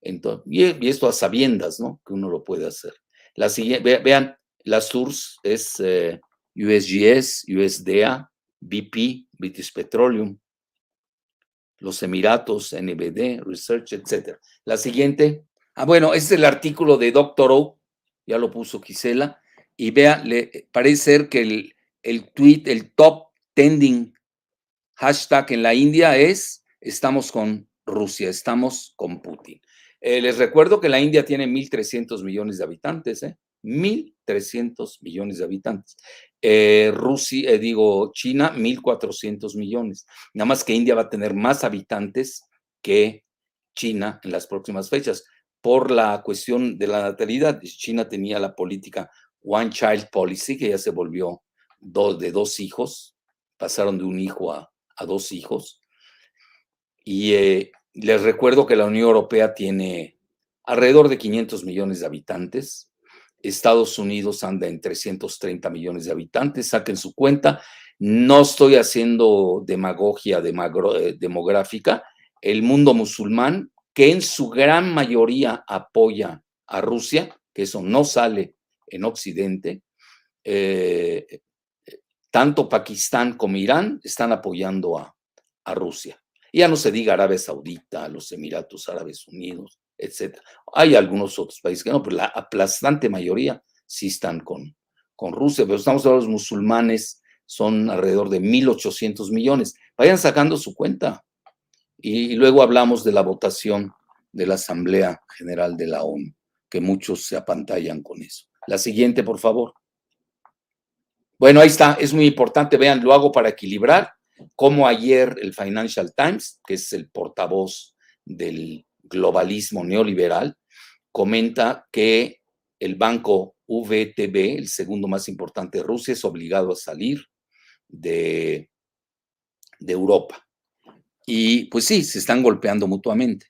Entonces, y, esto a sabiendas, ¿no? Que uno lo puede hacer. La siguiente, vean, la SURS es eh, USGS, USDA, BP, British Petroleum, los Emiratos, NBD, Research, etc. La siguiente. Ah, bueno, este es el artículo de Doctor O, ya lo puso Gisela, y vea, le parece ser que el, el tweet, el top trending hashtag en la India es estamos con Rusia, estamos con Putin. Eh, les recuerdo que la India tiene 1.300 millones de habitantes, ¿eh? 1.300 millones de habitantes. Eh, Rusia, eh, digo, China, 1.400 millones. Nada más que India va a tener más habitantes que China en las próximas fechas. Por la cuestión de la natalidad, China tenía la política One Child Policy, que ya se volvió dos, de dos hijos, pasaron de un hijo a, dos hijos. Y les recuerdo que la Unión Europea tiene alrededor de 500 millones de habitantes Estados Unidos anda en 330 millones de habitantes, saquen su cuenta. No estoy haciendo demagogia eh, demográfica. El mundo musulmán, que en su gran mayoría apoya a Rusia, que eso no sale en Occidente, eh, tanto Pakistán como Irán están apoyando a Rusia. Ya no se diga Arabia Saudita, los Emiratos Árabes Unidos, etcétera. Hay algunos otros países que no, pero la aplastante mayoría sí están con, con Rusia, pero estamos hablando de los musulmanes, son alrededor de 1.800 millones. Vayan sacando su cuenta. Y, luego hablamos de la votación de la Asamblea General de la ONU, que muchos se apantallan con eso. La siguiente, por favor. Bueno, ahí está, es muy importante, vean, lo hago para equilibrar, como ayer el Financial Times, que es el portavoz del globalismo neoliberal, comenta que el banco VTB, el segundo más importante de Rusia, es obligado a salir de, Europa. Y pues sí, se están golpeando mutuamente.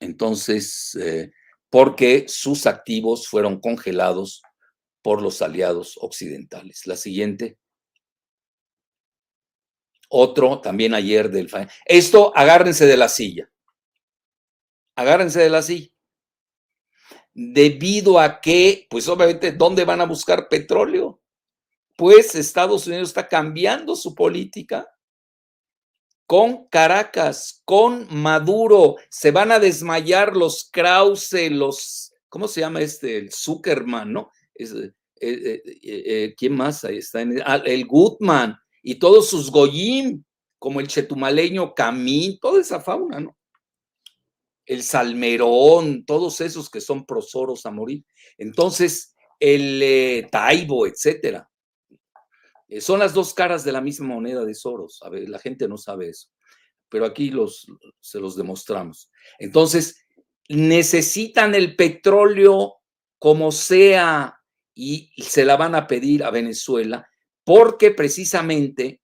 Entonces, eh, porque sus activos fueron congelados por los aliados occidentales. La siguiente. Otro también ayer del... Esto, agárrense de la silla agárrense de la silla. Debido a que, pues obviamente, ¿dónde van a buscar petróleo? Pues Estados Unidos está cambiando su política con Caracas, con Maduro. Se van a desmayar los Krause, los ¿cómo se llama este? El Zuckerman, ¿no? Es, ¿Quién más ahí está? Ah, el Goodman y todos sus Goyim, como el chetumaleño Camín, toda esa fauna, ¿no? El Salmerón, todos esos que son prosoros a morir. Entonces, el Taibo, etcétera. Eh, son las dos caras de la misma moneda de Soros. A ver, la gente no sabe eso, pero aquí los, se los demostramos. Entonces, necesitan el petróleo como sea y se la van a pedir a Venezuela porque precisamente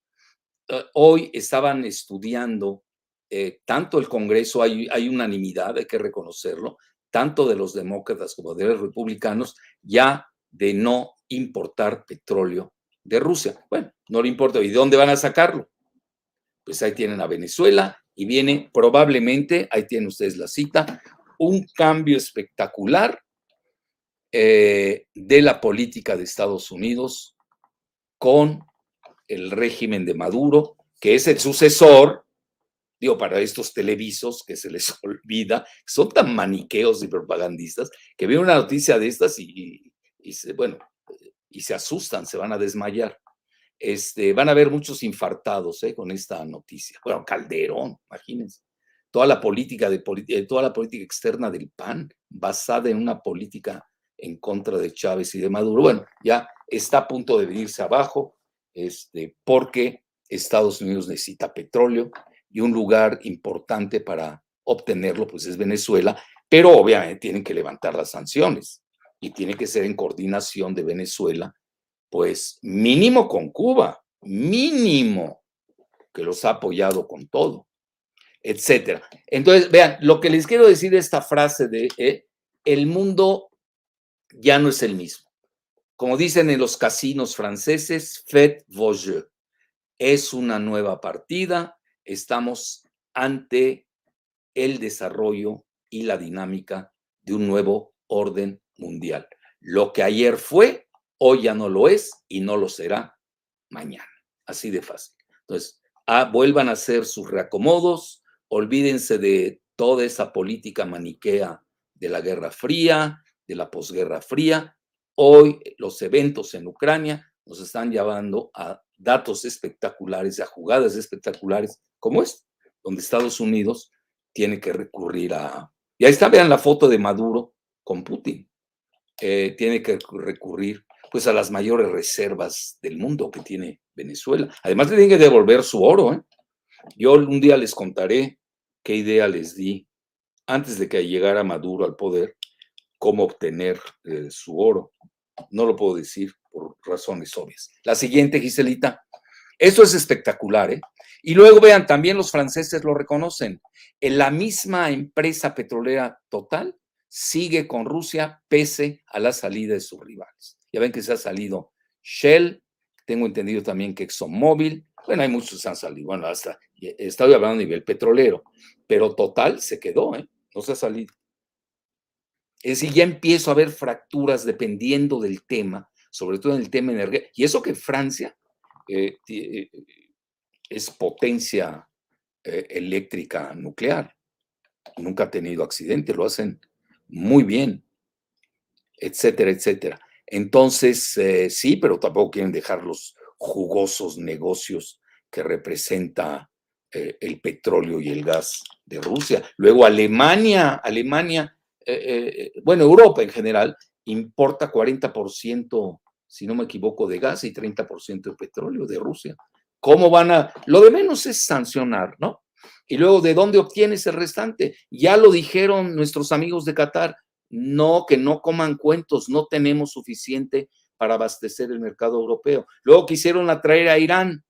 eh, hoy estaban estudiando eh, tanto el Congreso, hay, unanimidad, hay que reconocerlo, tanto de los demócratas como de los republicanos, ya de no importar petróleo de Rusia. Bueno, no le importa. ¿Y de dónde van a sacarlo? Pues ahí tienen a Venezuela y viene probablemente, ahí tienen ustedes la cita, un cambio espectacular eh, de la política de Estados Unidos con el régimen de Maduro, que es el sucesor, digo, para estos televisos que se les olvida, son tan maniqueos y propagandistas, que ven una noticia de estas y, se, bueno, y se asustan, se van a desmayar. Este, van a haber muchos infartados ¿eh? con esta noticia. Bueno, Calderón, imagínense. Toda la política de eh, toda la política externa del PAN basada en una política en contra de Chávez y de Maduro. Bueno, ya está a punto de venirse abajo, este, porque Estados Unidos necesita petróleo y un lugar importante para obtenerlo, pues es Venezuela, pero obviamente tienen que levantar las sanciones y tiene que ser en coordinación de Venezuela, pues mínimo con Cuba, mínimo, que los ha apoyado con todo, etcétera. Entonces, vean, lo que les quiero decir de esta frase de eh, el mundo ya no es el mismo. Como dicen en los casinos franceses, fait vos jeux. Es una nueva partida, estamos ante el desarrollo y la dinámica de un nuevo orden mundial. Lo que ayer fue, hoy ya no lo es y no lo será mañana. Así de fácil. Entonces, ah, vuelvan a hacer sus reacomodos, olvídense de toda esa política maniquea de la Guerra Fría, de la posguerra fría. Hoy los eventos en Ucrania nos están llevando a datos espectaculares, a jugadas espectaculares como es donde Estados Unidos tiene que recurrir a... Y ahí está, vean la foto de Maduro con Putin. Eh, tiene que recurrir pues a las mayores reservas del mundo que tiene Venezuela. Además, le tiene que devolver su oro. ¿eh? Yo un día les contaré qué idea les di antes de que llegara Maduro al poder, cómo obtener eh, su oro. No lo puedo decir por razones obvias. La siguiente, Giselita. Esto es espectacular, ¿eh? Y luego vean, también los franceses lo reconocen. En la misma empresa petrolera total sigue con Rusia pese a la salida de sus rivales. Ya ven que se ha salido Shell, tengo entendido también que ExxonMobil, bueno, hay muchos que han salido, bueno, hasta, estoy hablando a nivel petrolero, pero total se quedó, ¿eh? no se ha salido. Es decir, ya empiezo a ver fracturas dependiendo del tema, sobre todo en el tema energético. Y eso que Francia eh, eh, es potencia eh, eléctrica nuclear, nunca ha tenido accidente, lo hacen muy bien, etcétera, etcétera. Entonces, sí, pero tampoco quieren dejar los jugosos negocios que representa el petróleo y el gas de Rusia. Luego Alemania, Alemania, eh, bueno, Europa en general, importa 40%, si no me equivoco, de gas y 30% de petróleo de Rusia. ¿Cómo van a...? Lo de menos es sancionar, ¿no? Y luego, ¿de dónde obtienes el restante? Ya lo dijeron nuestros amigos de Qatar, no, que no coman cuentos, no tenemos suficiente para abastecer el mercado europeo. Luego quisieron atraer a Irán,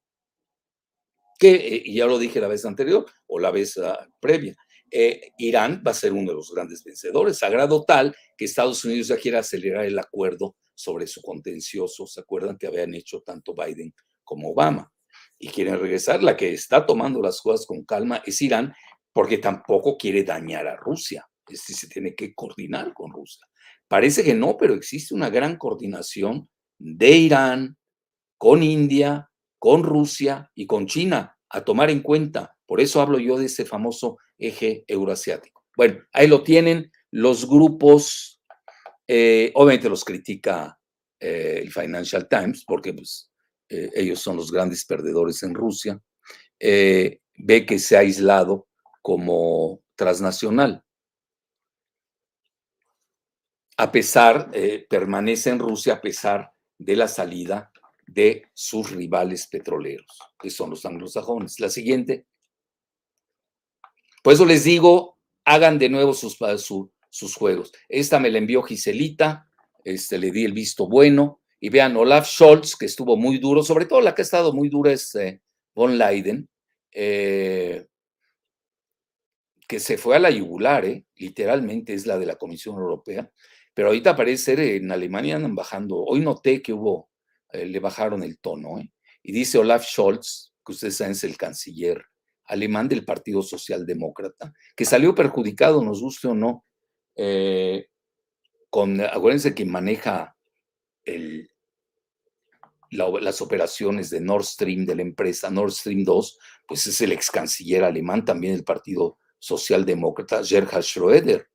que, eh, y ya lo dije la vez anterior o la vez ah, previa, eh, Irán va a ser uno de los grandes vencedores, a tal que Estados Unidos ya quiere acelerar el acuerdo sobre su contencioso. ¿Se acuerdan que habían hecho tanto Biden como Obama? y quieren regresar. La que está tomando las cosas con calma es Irán, porque tampoco quiere dañar a Rusia. Es se tiene que coordinar con Rusia. Parece que no, pero existe una gran coordinación de Irán con India, con Rusia y con China a tomar en cuenta. Por eso hablo yo de ese famoso eje euroasiático. Bueno, ahí lo tienen los grupos Eh, obviamente los critica eh, el Financial Times porque pues, eh, ellos son los grandes perdedores en Rusia. ve que se ha aislado como transnacional. A pesar, permanece en Rusia a pesar de la salida de sus rivales petroleros, que son los anglosajones. La siguiente. Por eso les digo, hagan de nuevo sus, juegos. Esta me la envió Giselita, este, le di el visto bueno. Y vean, Olaf Scholz, que estuvo muy duro, sobre todo la que ha estado muy dura es eh, von Leiden, eh, que se fue a la yugular, eh, literalmente es la de la Comisión Europea, pero ahorita parece en Alemania andan bajando. Hoy noté que hubo, le bajaron el tono, y dice Olaf Scholz, que ustedes saben es el canciller alemán del Partido Socialdemócrata, que salió perjudicado, nos guste o no, eh, con, acuérdense que maneja las operaciones de Nord Stream, de la empresa Nord Stream 2, pues es el ex canciller alemán también del Partido Socialdemócrata, Gerhard Schröder,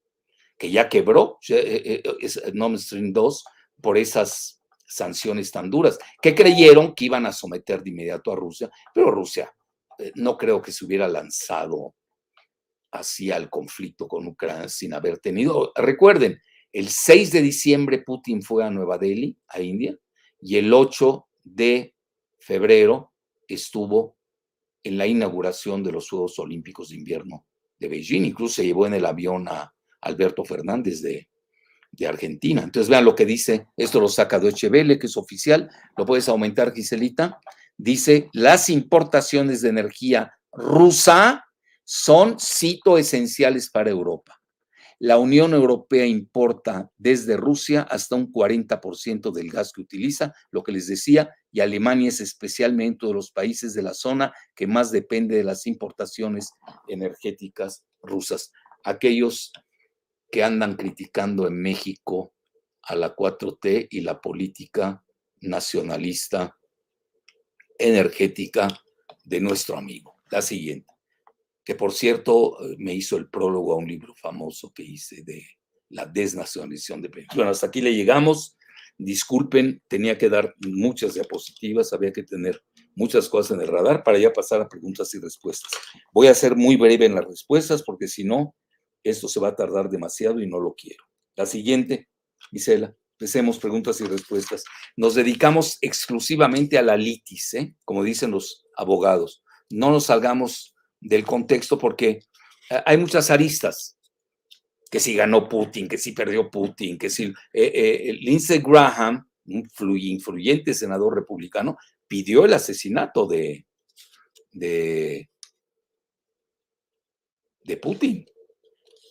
que ya quebró eh, eh, Nord Stream 2 por esas sanciones tan duras, que creyeron que iban a someter de inmediato a Rusia, pero Rusia no creo que se hubiera lanzado hacia el conflicto con Ucrania sin haber tenido. Recuerden, el 6 de diciembre Putin fue a Nueva Delhi, a India, y el 8 de febrero estuvo en la inauguración de los Juegos Olímpicos de Invierno de Beijing. Incluso se llevó en el avión a Alberto Fernández de, de Argentina. Entonces vean lo que dice, esto lo saca Deutsche Welle, que es oficial, lo puedes aumentar, Giselita. Dice, las importaciones de energía rusa son, cito, esenciales para Europa. La Unión Europea importa desde Rusia hasta un 40% del gas que utiliza, lo que les decía, y Alemania es especialmente uno de los países de la zona que más depende de las importaciones energéticas rusas. Aquellos que andan criticando en México a la 4T y la política nacionalista energética de nuestro amigo. La siguiente que por cierto eh, me hizo el prólogo a un libro famoso que hice de la desnacionalización de Pemex. Bueno, hasta aquí le llegamos. Disculpen, tenía que dar muchas diapositivas, había que tener muchas cosas en el radar para ya pasar a preguntas y respuestas. Voy a ser muy breve en las respuestas porque si no, esto se va a tardar demasiado y no lo quiero. La siguiente, Gisela, empecemos preguntas y respuestas. Nos dedicamos exclusivamente a la litis, ¿eh? como dicen los abogados. No nos salgamos del contexto porque eh, hay muchas aristas, que si ganó Putin, que si perdió Putin, que si eh, eh, Lindsey Graham, un influyente senador republicano, pidió el asesinato de, de Putin.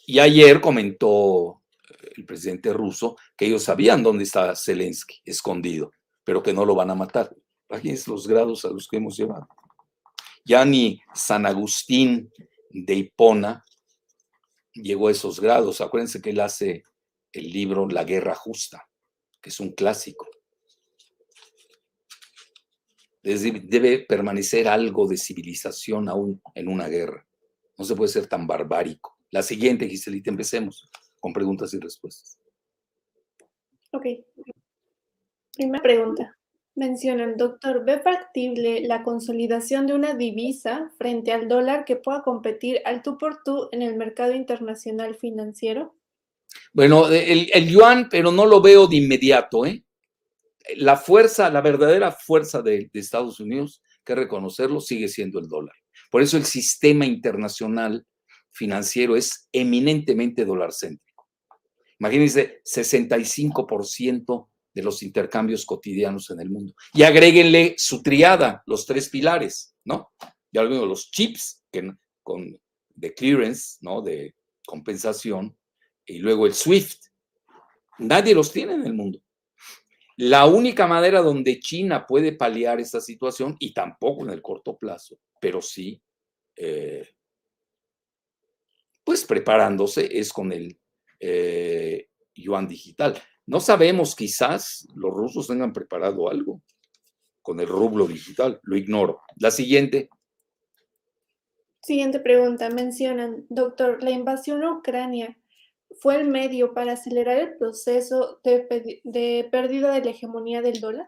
Y ayer comentó el presidente ruso que ellos sabían dónde está Zelensky escondido, pero que no lo van a matar. Imagínense los grados a los que hemos llevado. Ya ni San Agustín de Hipona llegó a esos grados. Acuérdense que él hace el libro La Guerra Justa, que es un clásico. Debe permanecer algo de civilización aún en una guerra. No se puede ser tan barbárico. La siguiente, Giselita, empecemos con preguntas y respuestas. Ok. Primera pregunta. Mencionan, doctor, ¿ve factible la consolidación de una divisa frente al dólar que pueda competir al tú por tú en el mercado internacional financiero? Bueno, el, yuan, pero no lo veo de inmediato, ¿eh? La fuerza, la verdadera fuerza de, de Estados Unidos, que reconocerlo, sigue siendo el dólar. Por eso el sistema internacional financiero es eminentemente dólar céntrico. Imagínense, 65% de los intercambios cotidianos en el mundo. Y agréguenle su triada, los tres pilares, ¿no? Ya lo los chips con, de clearance, ¿no? De compensación, y luego el SWIFT. Nadie los tiene en el mundo. La única manera donde China puede paliar esta situación, y tampoco en el corto plazo, pero sí, eh, pues preparándose, es con el eh, yuan digital. No sabemos, quizás los rusos tengan preparado algo con el rublo digital, lo ignoro. La siguiente. Siguiente pregunta. Mencionan, doctor, la invasión a Ucrania fue el medio para acelerar el proceso de, de pérdida de la hegemonía del dólar?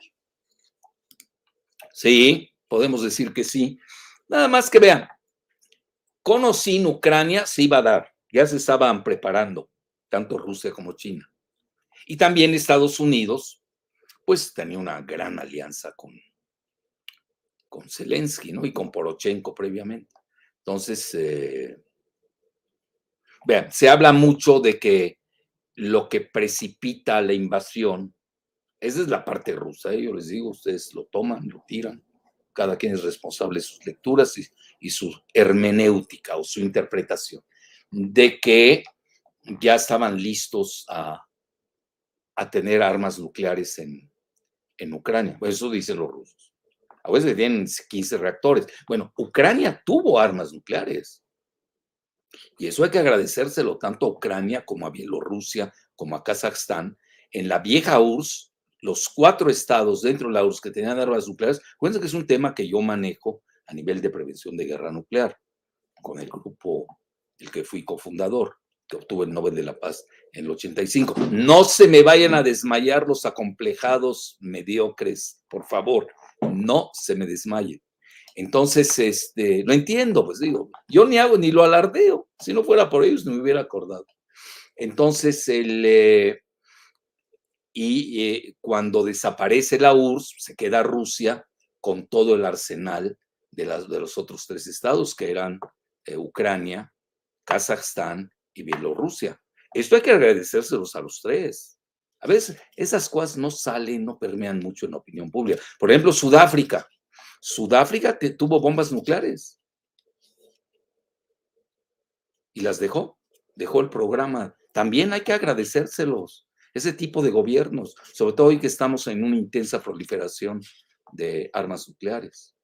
Sí, podemos decir que sí. Nada más que vean, con o sin Ucrania se iba a dar, ya se estaban preparando, tanto Rusia como China. Y también Estados Unidos, pues tenía una gran alianza con, con Zelensky, ¿no? Y con Porochenko previamente. Entonces, eh, vean, se habla mucho de que lo que precipita la invasión esa es la parte rusa, ¿eh? yo les digo, ustedes lo toman, lo tiran, cada quien es responsable de sus lecturas y, su hermenéutica o su interpretación, de que ya estaban listos a, tener armas nucleares en, en Ucrania. Pues eso dicen los rusos. A veces tienen 15 reactores. Bueno, Ucrania tuvo armas nucleares. Y eso hay que agradecérselo tanto a Ucrania como a Bielorrusia, como a Kazajstán. En la vieja URSS los cuatro estados dentro de la URSS que tenían armas nucleares, cuéntense que es un tema que yo manejo a nivel de prevención de guerra nuclear, con el grupo del que fui cofundador, obtuvo el Nobel de la Paz en el 85. No se me vayan a desmayar los acomplejados mediocres, por favor, no se me desmayen. Entonces, este, lo entiendo, pues digo, yo ni hago ni lo alardeo, si no fuera por ellos no me hubiera acordado. Entonces, el, eh, y eh, cuando desaparece la URSS, se queda Rusia con todo el arsenal de, las, de los otros tres estados, que eran eh, Ucrania, Kazajstán y Bielorrusia. Esto hay que agradecérselos a los tres. A veces esas cosas no salen, no permean mucho en la opinión pública. Por ejemplo, Sudáfrica. Sudáfrica tuvo bombas nucleares y las dejó, dejó el programa. También hay que agradecérselos ese tipo de gobiernos, sobre todo hoy que estamos en una intensa proliferación de armas nucleares.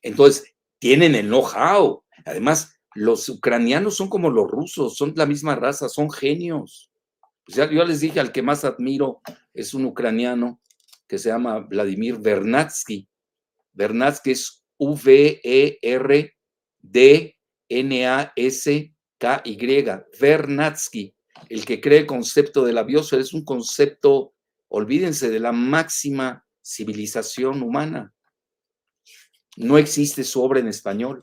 Entonces, tienen el know-how. Además, los ucranianos son como los rusos, son la misma raza, son genios. ya, yo les dije, al que más admiro es un ucraniano que se llama Vladimir Vernadsky. Vernadsky es V-E-R-D-N-A-S-K-Y. Vernadsky el que cree el concepto de la biosfera es un concepto, olvídense, de la máxima civilización humana. No existe su obra en español.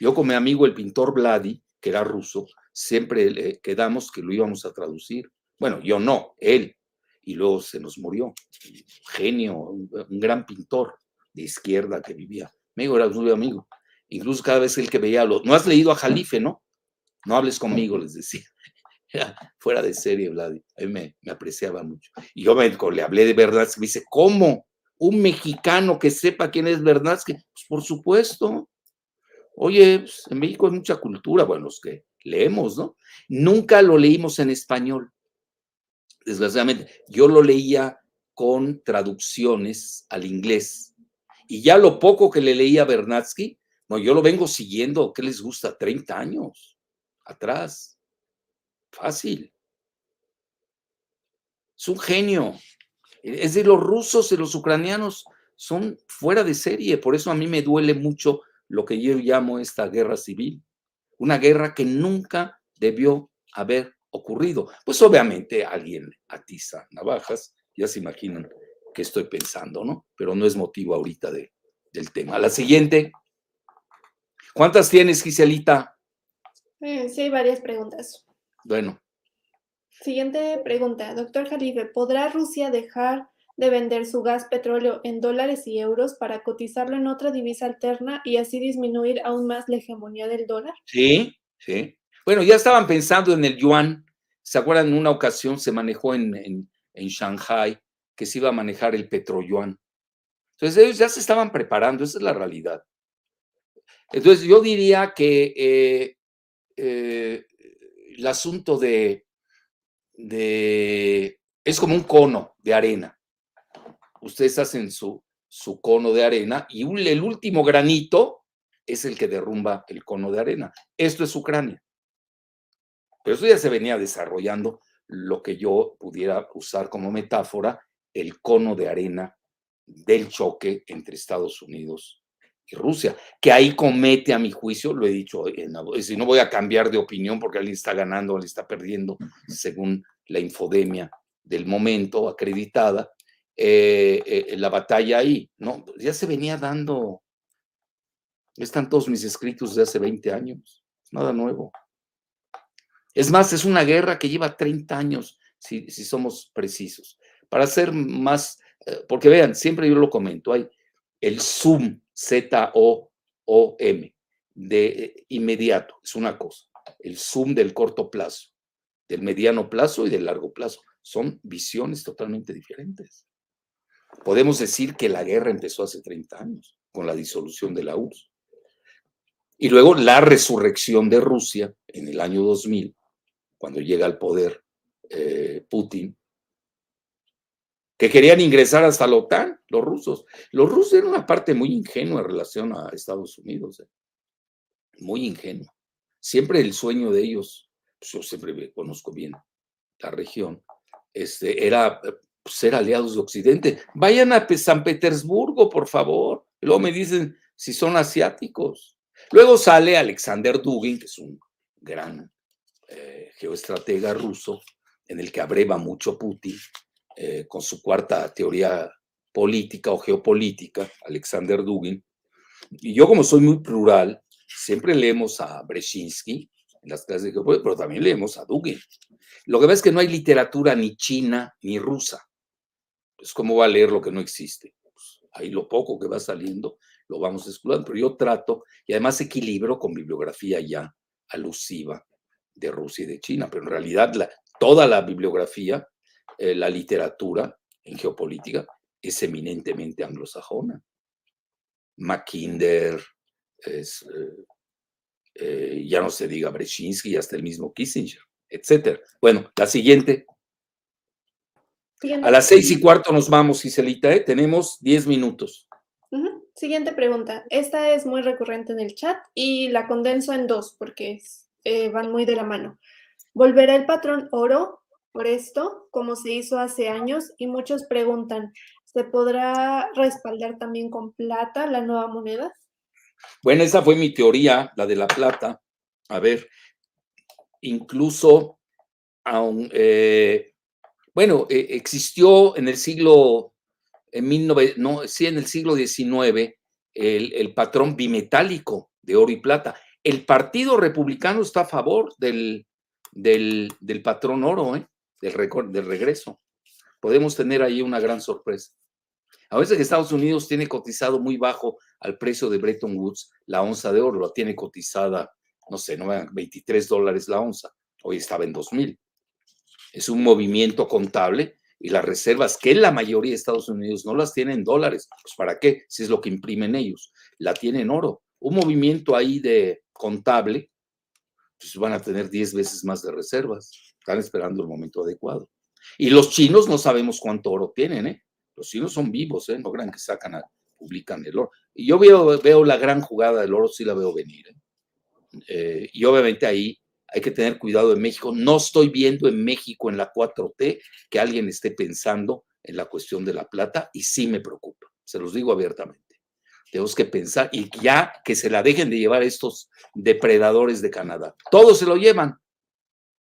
Yo con mi amigo el pintor Vladi, que era ruso, siempre le quedamos que lo íbamos a traducir. Bueno, yo no, él. Y luego se nos murió. Genio, un, gran pintor de izquierda que vivía. Amigo era un amigo. Incluso cada vez el que veía, lo, no has leído a Jalife, ¿no? No hables conmigo, les decía. fuera de serie, Vladi. A mí me, apreciaba mucho. Y yo me, le hablé de Vernadsky, me dice, ¿cómo? ¿Un mexicano que sepa quién es Vernadsky? Pues por supuesto. Oye, pues, en México hay mucha cultura, bueno, los que leemos, ¿no? Nunca lo leímos en español. Desgraciadamente, yo lo leía con traducciones al inglés. Y ya lo poco que le leía a Bernatsky, no, yo lo vengo siguiendo, ¿qué les gusta? 30 años atrás. Fácil. Es un genio. Es de los rusos y los ucranianos. Son fuera de serie. Por eso a mí me duele mucho lo que yo llamo esta guerra civil. Una guerra que nunca debió haber ocurrido. Pues obviamente alguien atiza navajas. Ya se imaginan qué estoy pensando, ¿no? Pero no es motivo ahorita de, del tema. La siguiente. ¿Cuántas tienes, Giselita? Eh, sí, varias preguntas. Bueno. Siguiente pregunta. Doctor Jalife, ¿podrá Rusia dejar de vender su gas petróleo en dólares y euros para cotizarlo en otra divisa alterna y así disminuir aún más la hegemonía del dólar? Sí, sí. Bueno, ya estaban pensando en el yuan. ¿Se acuerdan? En una ocasión se manejó en, en, en Shanghai que se iba a manejar el petroyuan. Entonces ellos ya se estaban preparando, esa es la realidad. Entonces yo diría que eh, eh, el asunto de, de, es como un cono de arena. Ustedes hacen su, su cono de arena y el último granito es el que derrumba el cono de arena. Esto es Ucrania. Pero eso ya se venía desarrollando lo que yo pudiera usar como metáfora, el cono de arena del choque entre Estados Unidos y Rusia, que ahí comete, a mi juicio, lo he dicho, si no voy a cambiar de opinión porque alguien está ganando, alguien está perdiendo, según la infodemia del momento acreditada, eh, eh, la batalla ahí, ¿no? Ya se venía dando, están todos mis escritos de hace 20 años, nada nuevo. Es más, es una guerra que lleva 30 años, si, si somos precisos. Para ser más, eh, porque vean, siempre yo lo comento, hay el Zoom, Z-O-O-M, de inmediato, es una cosa. El Zoom del corto plazo, del mediano plazo y del largo plazo. Son visiones totalmente diferentes. Podemos decir que la guerra empezó hace 30 años, con la disolución de la URSS. Y luego la resurrección de Rusia en el año 2000, cuando llega al poder eh, Putin, que querían ingresar hasta la OTAN, los rusos. Los rusos eran una parte muy ingenua en relación a Estados Unidos, ¿eh? muy ingenua. Siempre el sueño de ellos, pues, yo siempre conozco bien la región, este, era eh, ser aliados de Occidente. Vayan a San Petersburgo, por favor. luego me dicen si son asiáticos. Luego sale Alexander Dugin, que es un gran eh, geoestratega ruso, en el que abreva mucho Putin, eh, con su cuarta teoría política o geopolítica, Alexander Dugin. Y yo como soy muy plural, siempre leemos a Brzezinski en las clases de geopolítica, pero también leemos a Dugin. Lo que pasa es que no hay literatura ni china ni rusa. Pues ¿cómo va a leer lo que no existe? Pues, ahí lo poco que va saliendo lo vamos excluyendo, pero yo trato y además equilibro con bibliografía ya alusiva de Rusia y de China, pero en realidad toda la bibliografía eh, la literatura en geopolítica es eminentemente anglosajona. Mackinder, es, eh, eh, ya no se diga Brzezinski, hasta el mismo Kissinger, etc. Bueno, la siguiente. A las seis y cuarto nos vamos, Giselita, ¿eh? tenemos diez minutos. Siguiente pregunta. Esta es muy recurrente en el chat y la condenso en dos porque van muy de la mano. ¿Volverá el patrón oro por esto, como se hizo hace años, y muchos preguntan, ¿se podrá respaldar también con plata la nueva moneda? Bueno, esa fue mi teoría, la de la plata. A ver, incluso, aun, eh, bueno, eh, existió en el siglo, en 19, no, sí, en el siglo XIX, el, patrón bimetálico de oro y plata. El Partido Republicano está a favor del, del, patrón oro, ¿eh? del, del regreso. Podemos tener ahí una gran sorpresa. A veces que Estados Unidos tiene cotizado muy bajo al precio de Bretton Woods la onza de oro, la tiene cotizada, no sé, no 23 dólares la onza, hoy estaba en 2000. Es un movimiento contable y las reservas que la mayoría de Estados Unidos no las tienen en dólares, pues ¿para qué? Si es lo que imprimen ellos, la tienen oro. Un movimiento ahí de contable, pues van a tener 10 veces más de reservas. Están esperando el momento adecuado. Y los chinos no sabemos cuánto oro tienen, ¿eh? Los chinos son vivos, ¿eh? No crean que sacan, a, publican el oro. Y yo veo, veo la gran jugada del oro, sí la veo venir. ¿eh? Eh, y obviamente ahí hay que tener cuidado en México. No estoy viendo en México, en la 4T, que alguien esté pensando en la cuestión de la plata y sí me preocupa. Se los digo abiertamente. Tenemos que pensar y ya que se la dejen de llevar estos depredadores de Canadá. Todos se lo llevan.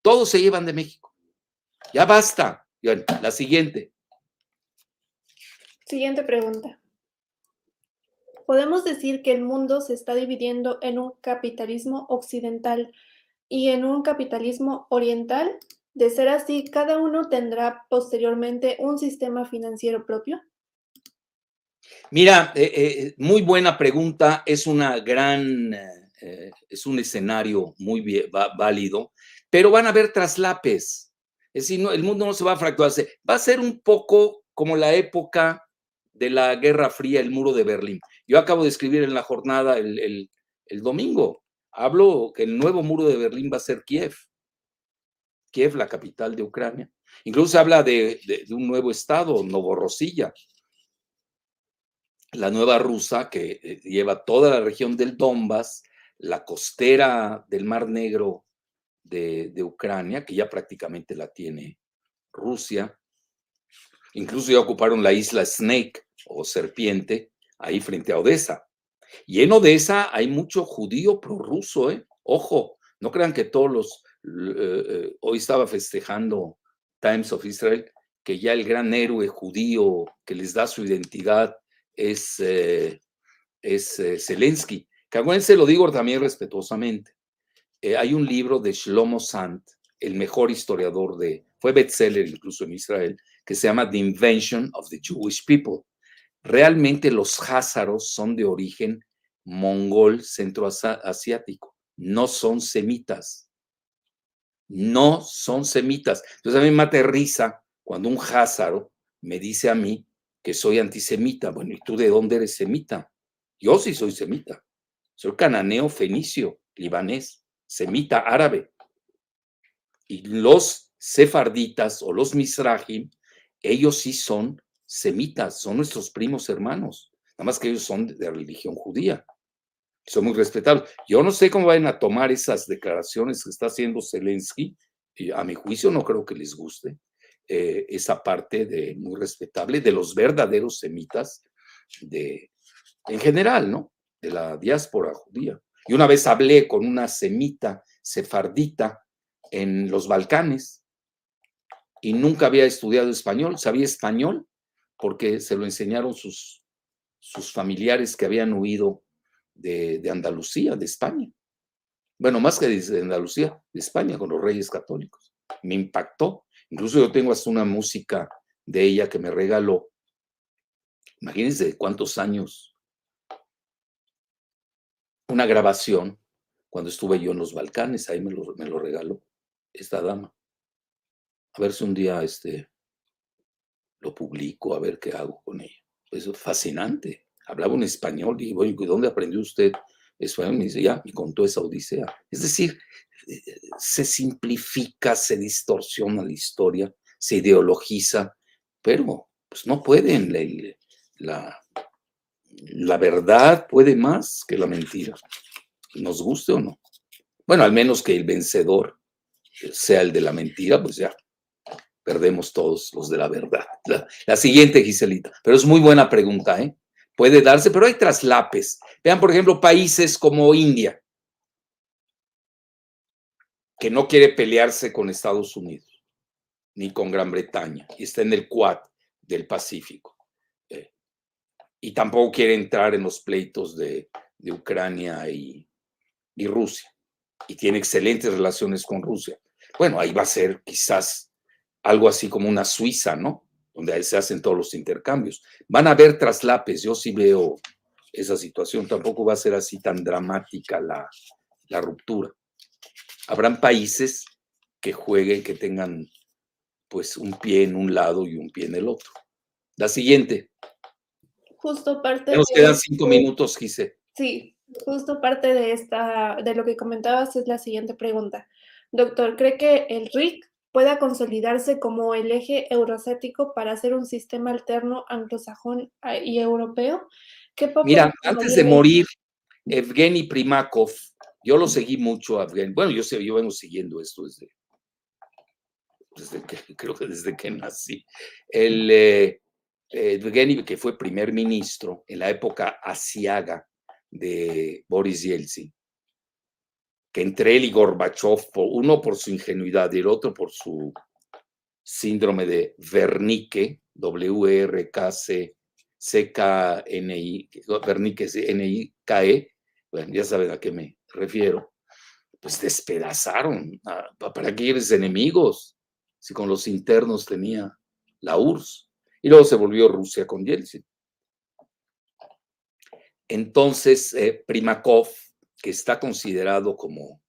Todos se llevan de México. Ya basta. la siguiente. Siguiente pregunta. ¿Podemos decir que el mundo se está dividiendo en un capitalismo occidental y en un capitalismo oriental? De ser así, ¿cada uno tendrá posteriormente un sistema financiero propio? Mira, eh, eh, muy buena pregunta. Es una gran, eh, es un escenario muy válido pero van a haber traslapes. Es decir, el mundo no se va a fracturarse. Va a ser un poco como la época de la Guerra Fría, el muro de Berlín. Yo acabo de escribir en la jornada el, domingo, hablo que el nuevo muro de Berlín va a ser Kiev. Kiev, la capital de Ucrania. Incluso se habla de, de, un nuevo estado, Novorossiya, la nueva rusa que eh, lleva toda la región del Donbass, la costera del Mar Negro de, Ucrania, que ya prácticamente la tiene Rusia. Incluso ya ocuparon la isla Snake o Serpiente, ahí frente a Odessa. Y en Odessa hay mucho judío prorruso, ¿eh? Ojo, no crean que todos los... Eh, eh, hoy estaba festejando Times of Israel que ya el gran héroe judío que les da su identidad es, eh, es Zelensky. Que lo digo también respetuosamente. hay un libro de Shlomo Sant, el mejor historiador de, fue bestseller incluso en Israel, que se llama The Invention of the Jewish People. Realmente los házaros son de origen mongol centroasiático, no son semitas. No son semitas. Entonces a mí me aterriza cuando un házaro me dice a mí que soy antisemita. Bueno, ¿y tú de dónde eres semita? Yo sí soy semita. Soy cananeo, fenicio, libanés, semita, árabe. Y los sefarditas o los misrahim, ellos sí son semitas, son nuestros primos hermanos. Nada más que ellos son de religión judía. Son muy respetables. Yo no sé cómo van a tomar esas declaraciones que está haciendo Zelensky. Y a mi juicio no creo que les guste eh, esa parte de muy respetable de los verdaderos semitas de, en general, ¿no? De la diáspora judía. Y una vez hablé con una semita sefardita en los Balcanes y nunca había estudiado español, sabía español porque se lo enseñaron sus, familiares que habían huido de, de Andalucía, de España. Bueno, más que de Andalucía, de España, con los reyes católicos. Me impactó. Incluso yo tengo hasta una música de ella que me regaló. Imagínense cuántos años. Una grabación cuando estuve yo en los Balcanes, ahí me lo, me lo regaló esta dama. A ver si un día este, lo publico, a ver qué hago con ella. Eso es fascinante. Hablaba un español y bueno, ¿dónde aprendió usted español? Me dice, ya, me contó esa odisea. Es decir, eh, se simplifica, se distorsiona la historia, se ideologiza, pero pues no pueden. La, la verdad puede más que la mentira, nos guste o no. Bueno, al menos que el vencedor sea el de la mentira, pues ya perdemos todos los de la verdad. La, siguiente, Giselita, pero es muy buena pregunta, ¿eh? Puede darse, pero hay traslapes. Vean, por ejemplo, países como India, que no quiere pelearse con Estados Unidos, ni con Gran Bretaña, y está en el Quad del Pacífico. Eh, y tampoco quiere entrar en los pleitos de, de Ucrania y, y Rusia. Y tiene excelentes relaciones con Rusia. Bueno, ahí va a ser quizás algo así como una Suiza, ¿no? Donde ahí se hacen todos los intercambios. Van a haber traslapes, yo sí veo esa situación, tampoco va a ser así tan dramática la, la ruptura habrán países que jueguen, que tengan pues un pie en un lado y un pie en el otro. La siguiente. Justo parte Nos quedan cinco minutos, Gise. Sí, justo parte de esta, de lo que comentabas es la siguiente pregunta. Doctor, ¿cree que el RIC pueda consolidarse como el eje euroasiático para hacer un sistema alterno anglosajón ah, y europeo? Mira, antes de morir, Evgeny Primakov yo lo seguí mucho a Bueno, yo, sé, yo vengo siguiendo esto desde, desde que, creo que desde que nací. El eh, eh que fue primer ministro en la época asiaga de Boris Yeltsin, que entre él y Gorbachev, uno por su ingenuidad y el otro por su síndrome de Wernicke, W-R-K-C, C-K-N-I, Wernicke, N-I-K-E, bueno, ya saben a qué me refiero, pues despedazaron. ¿Para qué eres enemigos? Si con los internos tenía la URSS. Y luego se volvió Rusia con Yeltsin. Entonces, eh, Primakov, que está considerado como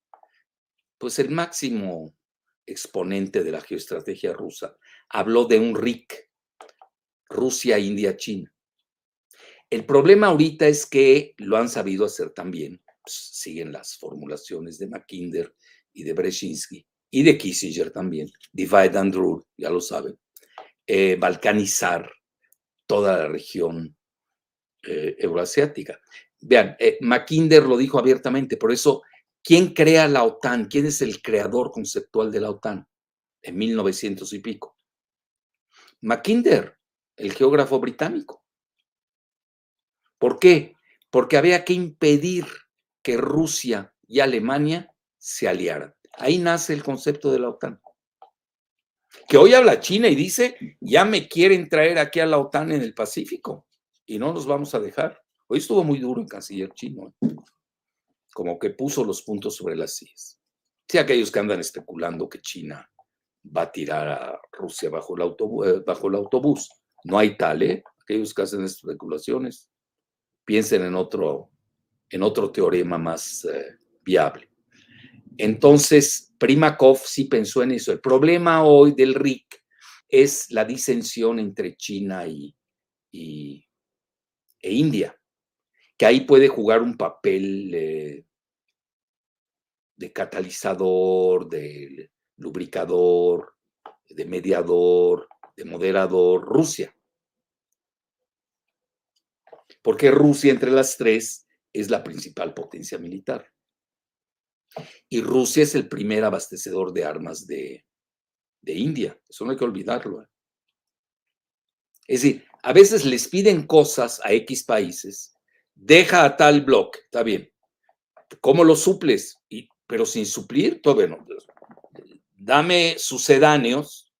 pues el máximo exponente de la geoestrategia rusa, habló de un RIC, Rusia, India, China. El problema ahorita es que lo han sabido hacer también pues, siguen las formulaciones de Mackinder y de Brzezinski y de Kissinger también, divide and rule, ya lo saben, eh, balcanizar toda la región eh, euroasiática. Vean, eh, Mackinder lo dijo abiertamente, por eso, ¿quién crea la OTAN? ¿Quién es el creador conceptual de la OTAN? En 1900 y pico. Mackinder, el geógrafo británico. ¿Por qué? porque había que impedir que Rusia y Alemania se aliaran. Ahí nace el concepto de la OTAN. Que hoy habla China y dice, ya me quieren traer aquí a la OTAN en el Pacífico y no nos vamos a dejar. Hoy estuvo muy duro el canciller chino, ¿eh? como que puso los puntos sobre las sillas. Sí, aquellos que andan especulando que China va a tirar a Rusia bajo el, autobús, eh, autobús. No hay tal, ¿eh? Aquellos que hacen especulaciones, piensen en otro, en otro teorema más eh, viable. Entonces, Primakov sí pensó en eso. El problema hoy del RIC es la disensión entre China y, y e India, ahí puede jugar un papel eh, de catalizador, de lubricador, de mediador, de moderador, Rusia. Porque Rusia entre las tres es la principal potencia militar. Y Rusia es el primer abastecedor de armas de, India. Eso no hay que olvidarlo. ¿eh? Es decir, a veces les piden cosas a X países, deja a tal bloque, está bien. ¿Cómo lo suples? Pero sin suplir, todo no. Dame sucedáneos,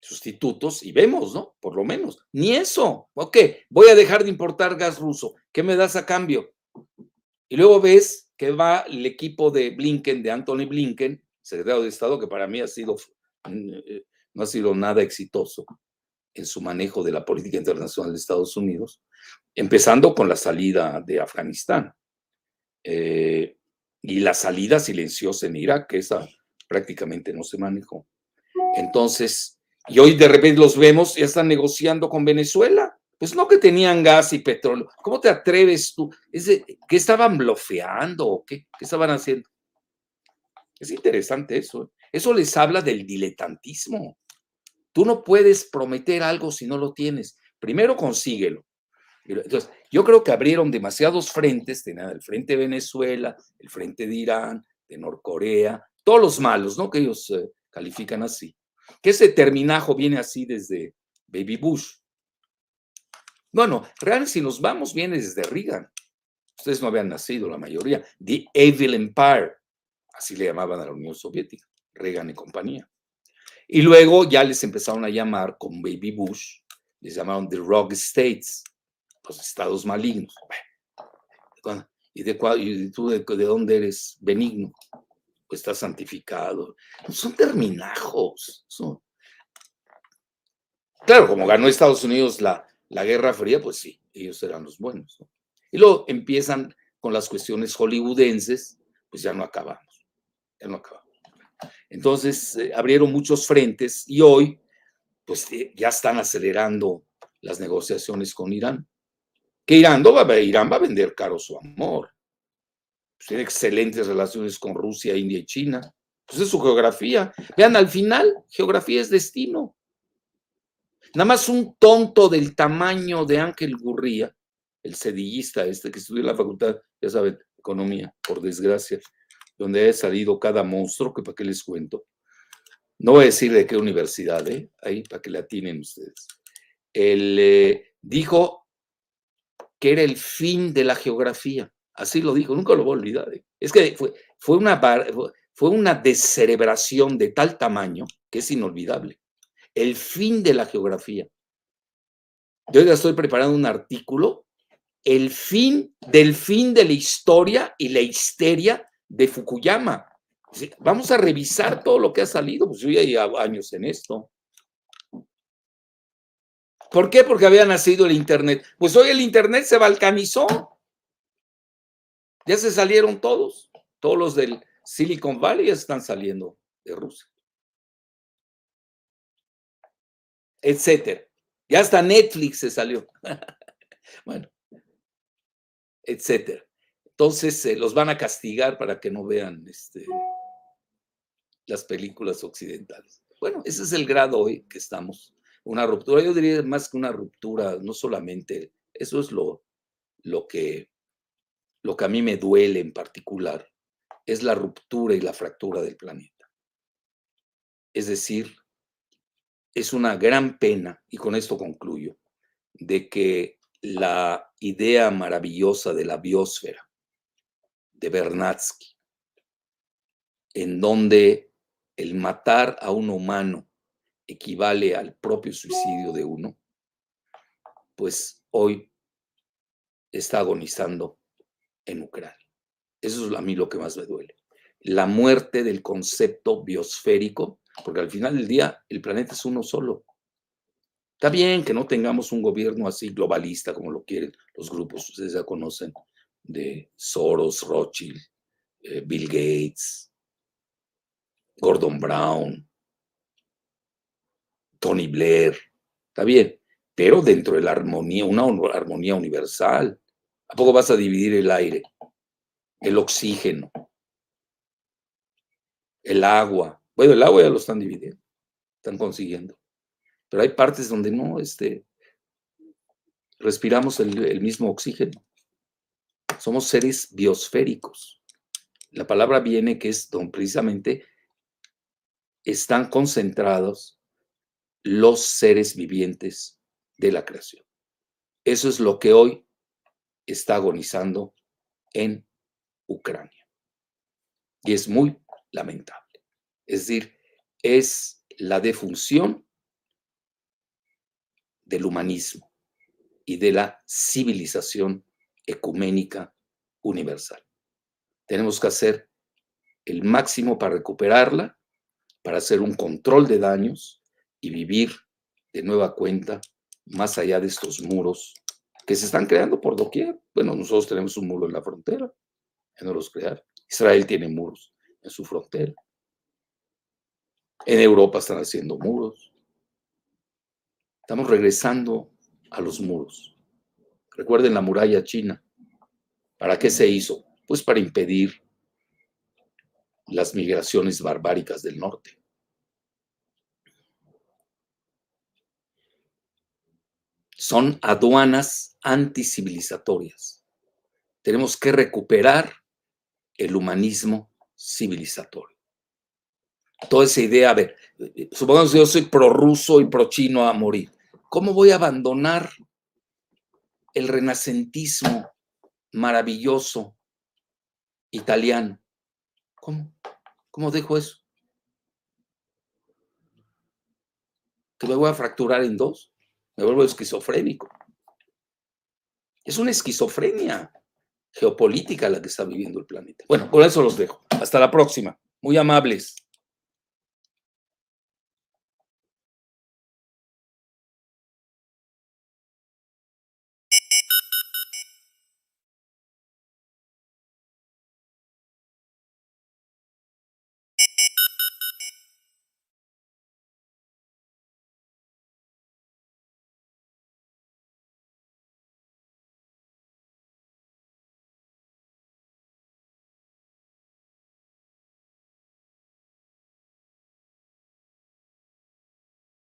sustitutos y vemos, ¿no? Por lo menos. Ni eso. Ok, voy a dejar de importar gas ruso. ¿Qué me das a cambio? Y luego ves que va el equipo de Blinken, de Anthony Blinken, secretario de Estado, que para mí ha sido, mm, eh, no ha sido nada exitoso en su manejo de la política internacional de Estados Unidos, empezando con la salida de Afganistán eh, y la salida silenciosa en Irak, que esa prácticamente no se manejó. Entonces, y hoy de repente los vemos, ya están negociando con Venezuela. Pues no que tenían gas y petróleo. ¿Cómo te atreves tú? ¿Qué estaban bloqueando o qué? ¿Qué estaban haciendo? Es interesante eso. ¿eh? Eso les habla del diletantismo. Tú no puedes prometer algo si no lo tienes. Primero consíguelo. Entonces, yo creo que abrieron demasiados frentes, el frente de Venezuela, el frente de Irán, de Norcorea, todos los malos, ¿no? Que ellos eh, califican así. Que ese terminajo viene así desde Baby Bush. Bueno, realmente si nos vamos, viene desde Reagan. Ustedes no habían nacido, la mayoría. The Evil Empire, así le llamaban a la Unión Soviética, Reagan y compañía. Y luego ya les empezaron a llamar con Baby Bush, les llamaron The Rogue States, los estados malignos. ¿Y, de, y tú de, dónde eres benigno? Pues estás santificado. Son terminajos. Claro, como ganó Estados Unidos la, la Guerra Fría, pues sí, ellos eran los buenos. Y luego empiezan con las cuestiones hollywoodenses, pues ya no acabamos. Ya no acabamos. Entonces eh, abrieron muchos frentes y hoy pues eh, ya están acelerando las negociaciones con Irán. Que Irán, va, a, Irán va a vender caro su amor. Pues, tiene excelentes relaciones con Rusia, India y China. Pues es su geografía. Vean, al final, geografía es destino. Nada más un tonto del tamaño de Ángel Gurría, el sedillista este que estudió en la facultad, ya saben, economía, por desgracia, donde ha salido cada monstruo, que para qué les cuento. No voy a decir de qué universidad, ¿eh? ahí para que la tienen ustedes. Él eh, dijo que era el fin de la geografía. Así lo dijo, nunca lo voy a olvidar. ¿eh? Es que fue, fue, una, fue una descerebración de tal tamaño que es inolvidable. El fin de la geografía. Yo ya estoy preparando un artículo, el fin del fin de la historia y la histeria de Fukuyama. Vamos a revisar todo lo que ha salido, pues yo ya llevo años en esto. ¿Por qué? Porque había nacido el Internet. Pues hoy el Internet se balcanizó. Ya se salieron todos. Todos los del Silicon Valley ya están saliendo de Rusia. Etcétera. Ya hasta Netflix se salió. bueno, etcétera. Entonces eh, los van a castigar para que no vean este, las películas occidentales. Bueno, ese es el grado hoy que estamos. Una ruptura, yo diría más que una ruptura, no solamente, eso es lo, lo, que, lo que a mí me duele en particular, es la ruptura y la fractura del planeta. Es decir, es una gran pena, y con esto concluyo, de que la idea maravillosa de la biosfera de Bernatsky, en donde el matar a un humano equivale al propio suicidio de uno, pues hoy está agonizando en Ucrania. Eso es a mí lo que más me duele. La muerte del concepto biosférico, porque al final del día el planeta es uno solo. Está bien que no tengamos un gobierno así globalista como lo quieren los grupos, ustedes ya conocen, de Soros, Rothschild, eh, Bill Gates, Gordon Brown, Tony Blair. Está bien, pero dentro de la armonía, una armonía universal. ¿A poco vas a dividir el aire, el oxígeno, el agua? Bueno, el agua ya lo están dividiendo, están consiguiendo pero hay partes donde no este, respiramos el, mismo oxígeno. Somos seres biosféricos. La palabra viene que es donde precisamente están concentrados los seres vivientes de la creación. Eso es lo que hoy está agonizando en Ucrania. Y es muy lamentable. Es decir, es la defunción del humanismo y de la civilización ecuménica universal. Tenemos que hacer el máximo para recuperarla, para hacer un control de daños y vivir de nueva cuenta más allá de estos muros que se están creando por doquier. Bueno, nosotros tenemos un muro en la frontera, que no los crear. Israel tiene muros en su frontera. En Europa están haciendo muros. Estamos regresando a los muros. Recuerden la muralla china. ¿Para qué se hizo? Pues para impedir las migraciones barbáricas del norte. Son aduanas anticivilizatorias. Tenemos que recuperar el humanismo civilizatorio. Toda esa idea, a ver, supongamos que yo soy prorruso y pro-chino a morir. ¿Cómo voy a abandonar el renacentismo maravilloso italiano? ¿Cómo? ¿Cómo dejo eso? ¿Que me voy a fracturar en dos? Me vuelvo esquizofrénico. Es una esquizofrenia geopolítica la que está viviendo el planeta. Bueno, con eso los dejo. Hasta la próxima. Muy amables.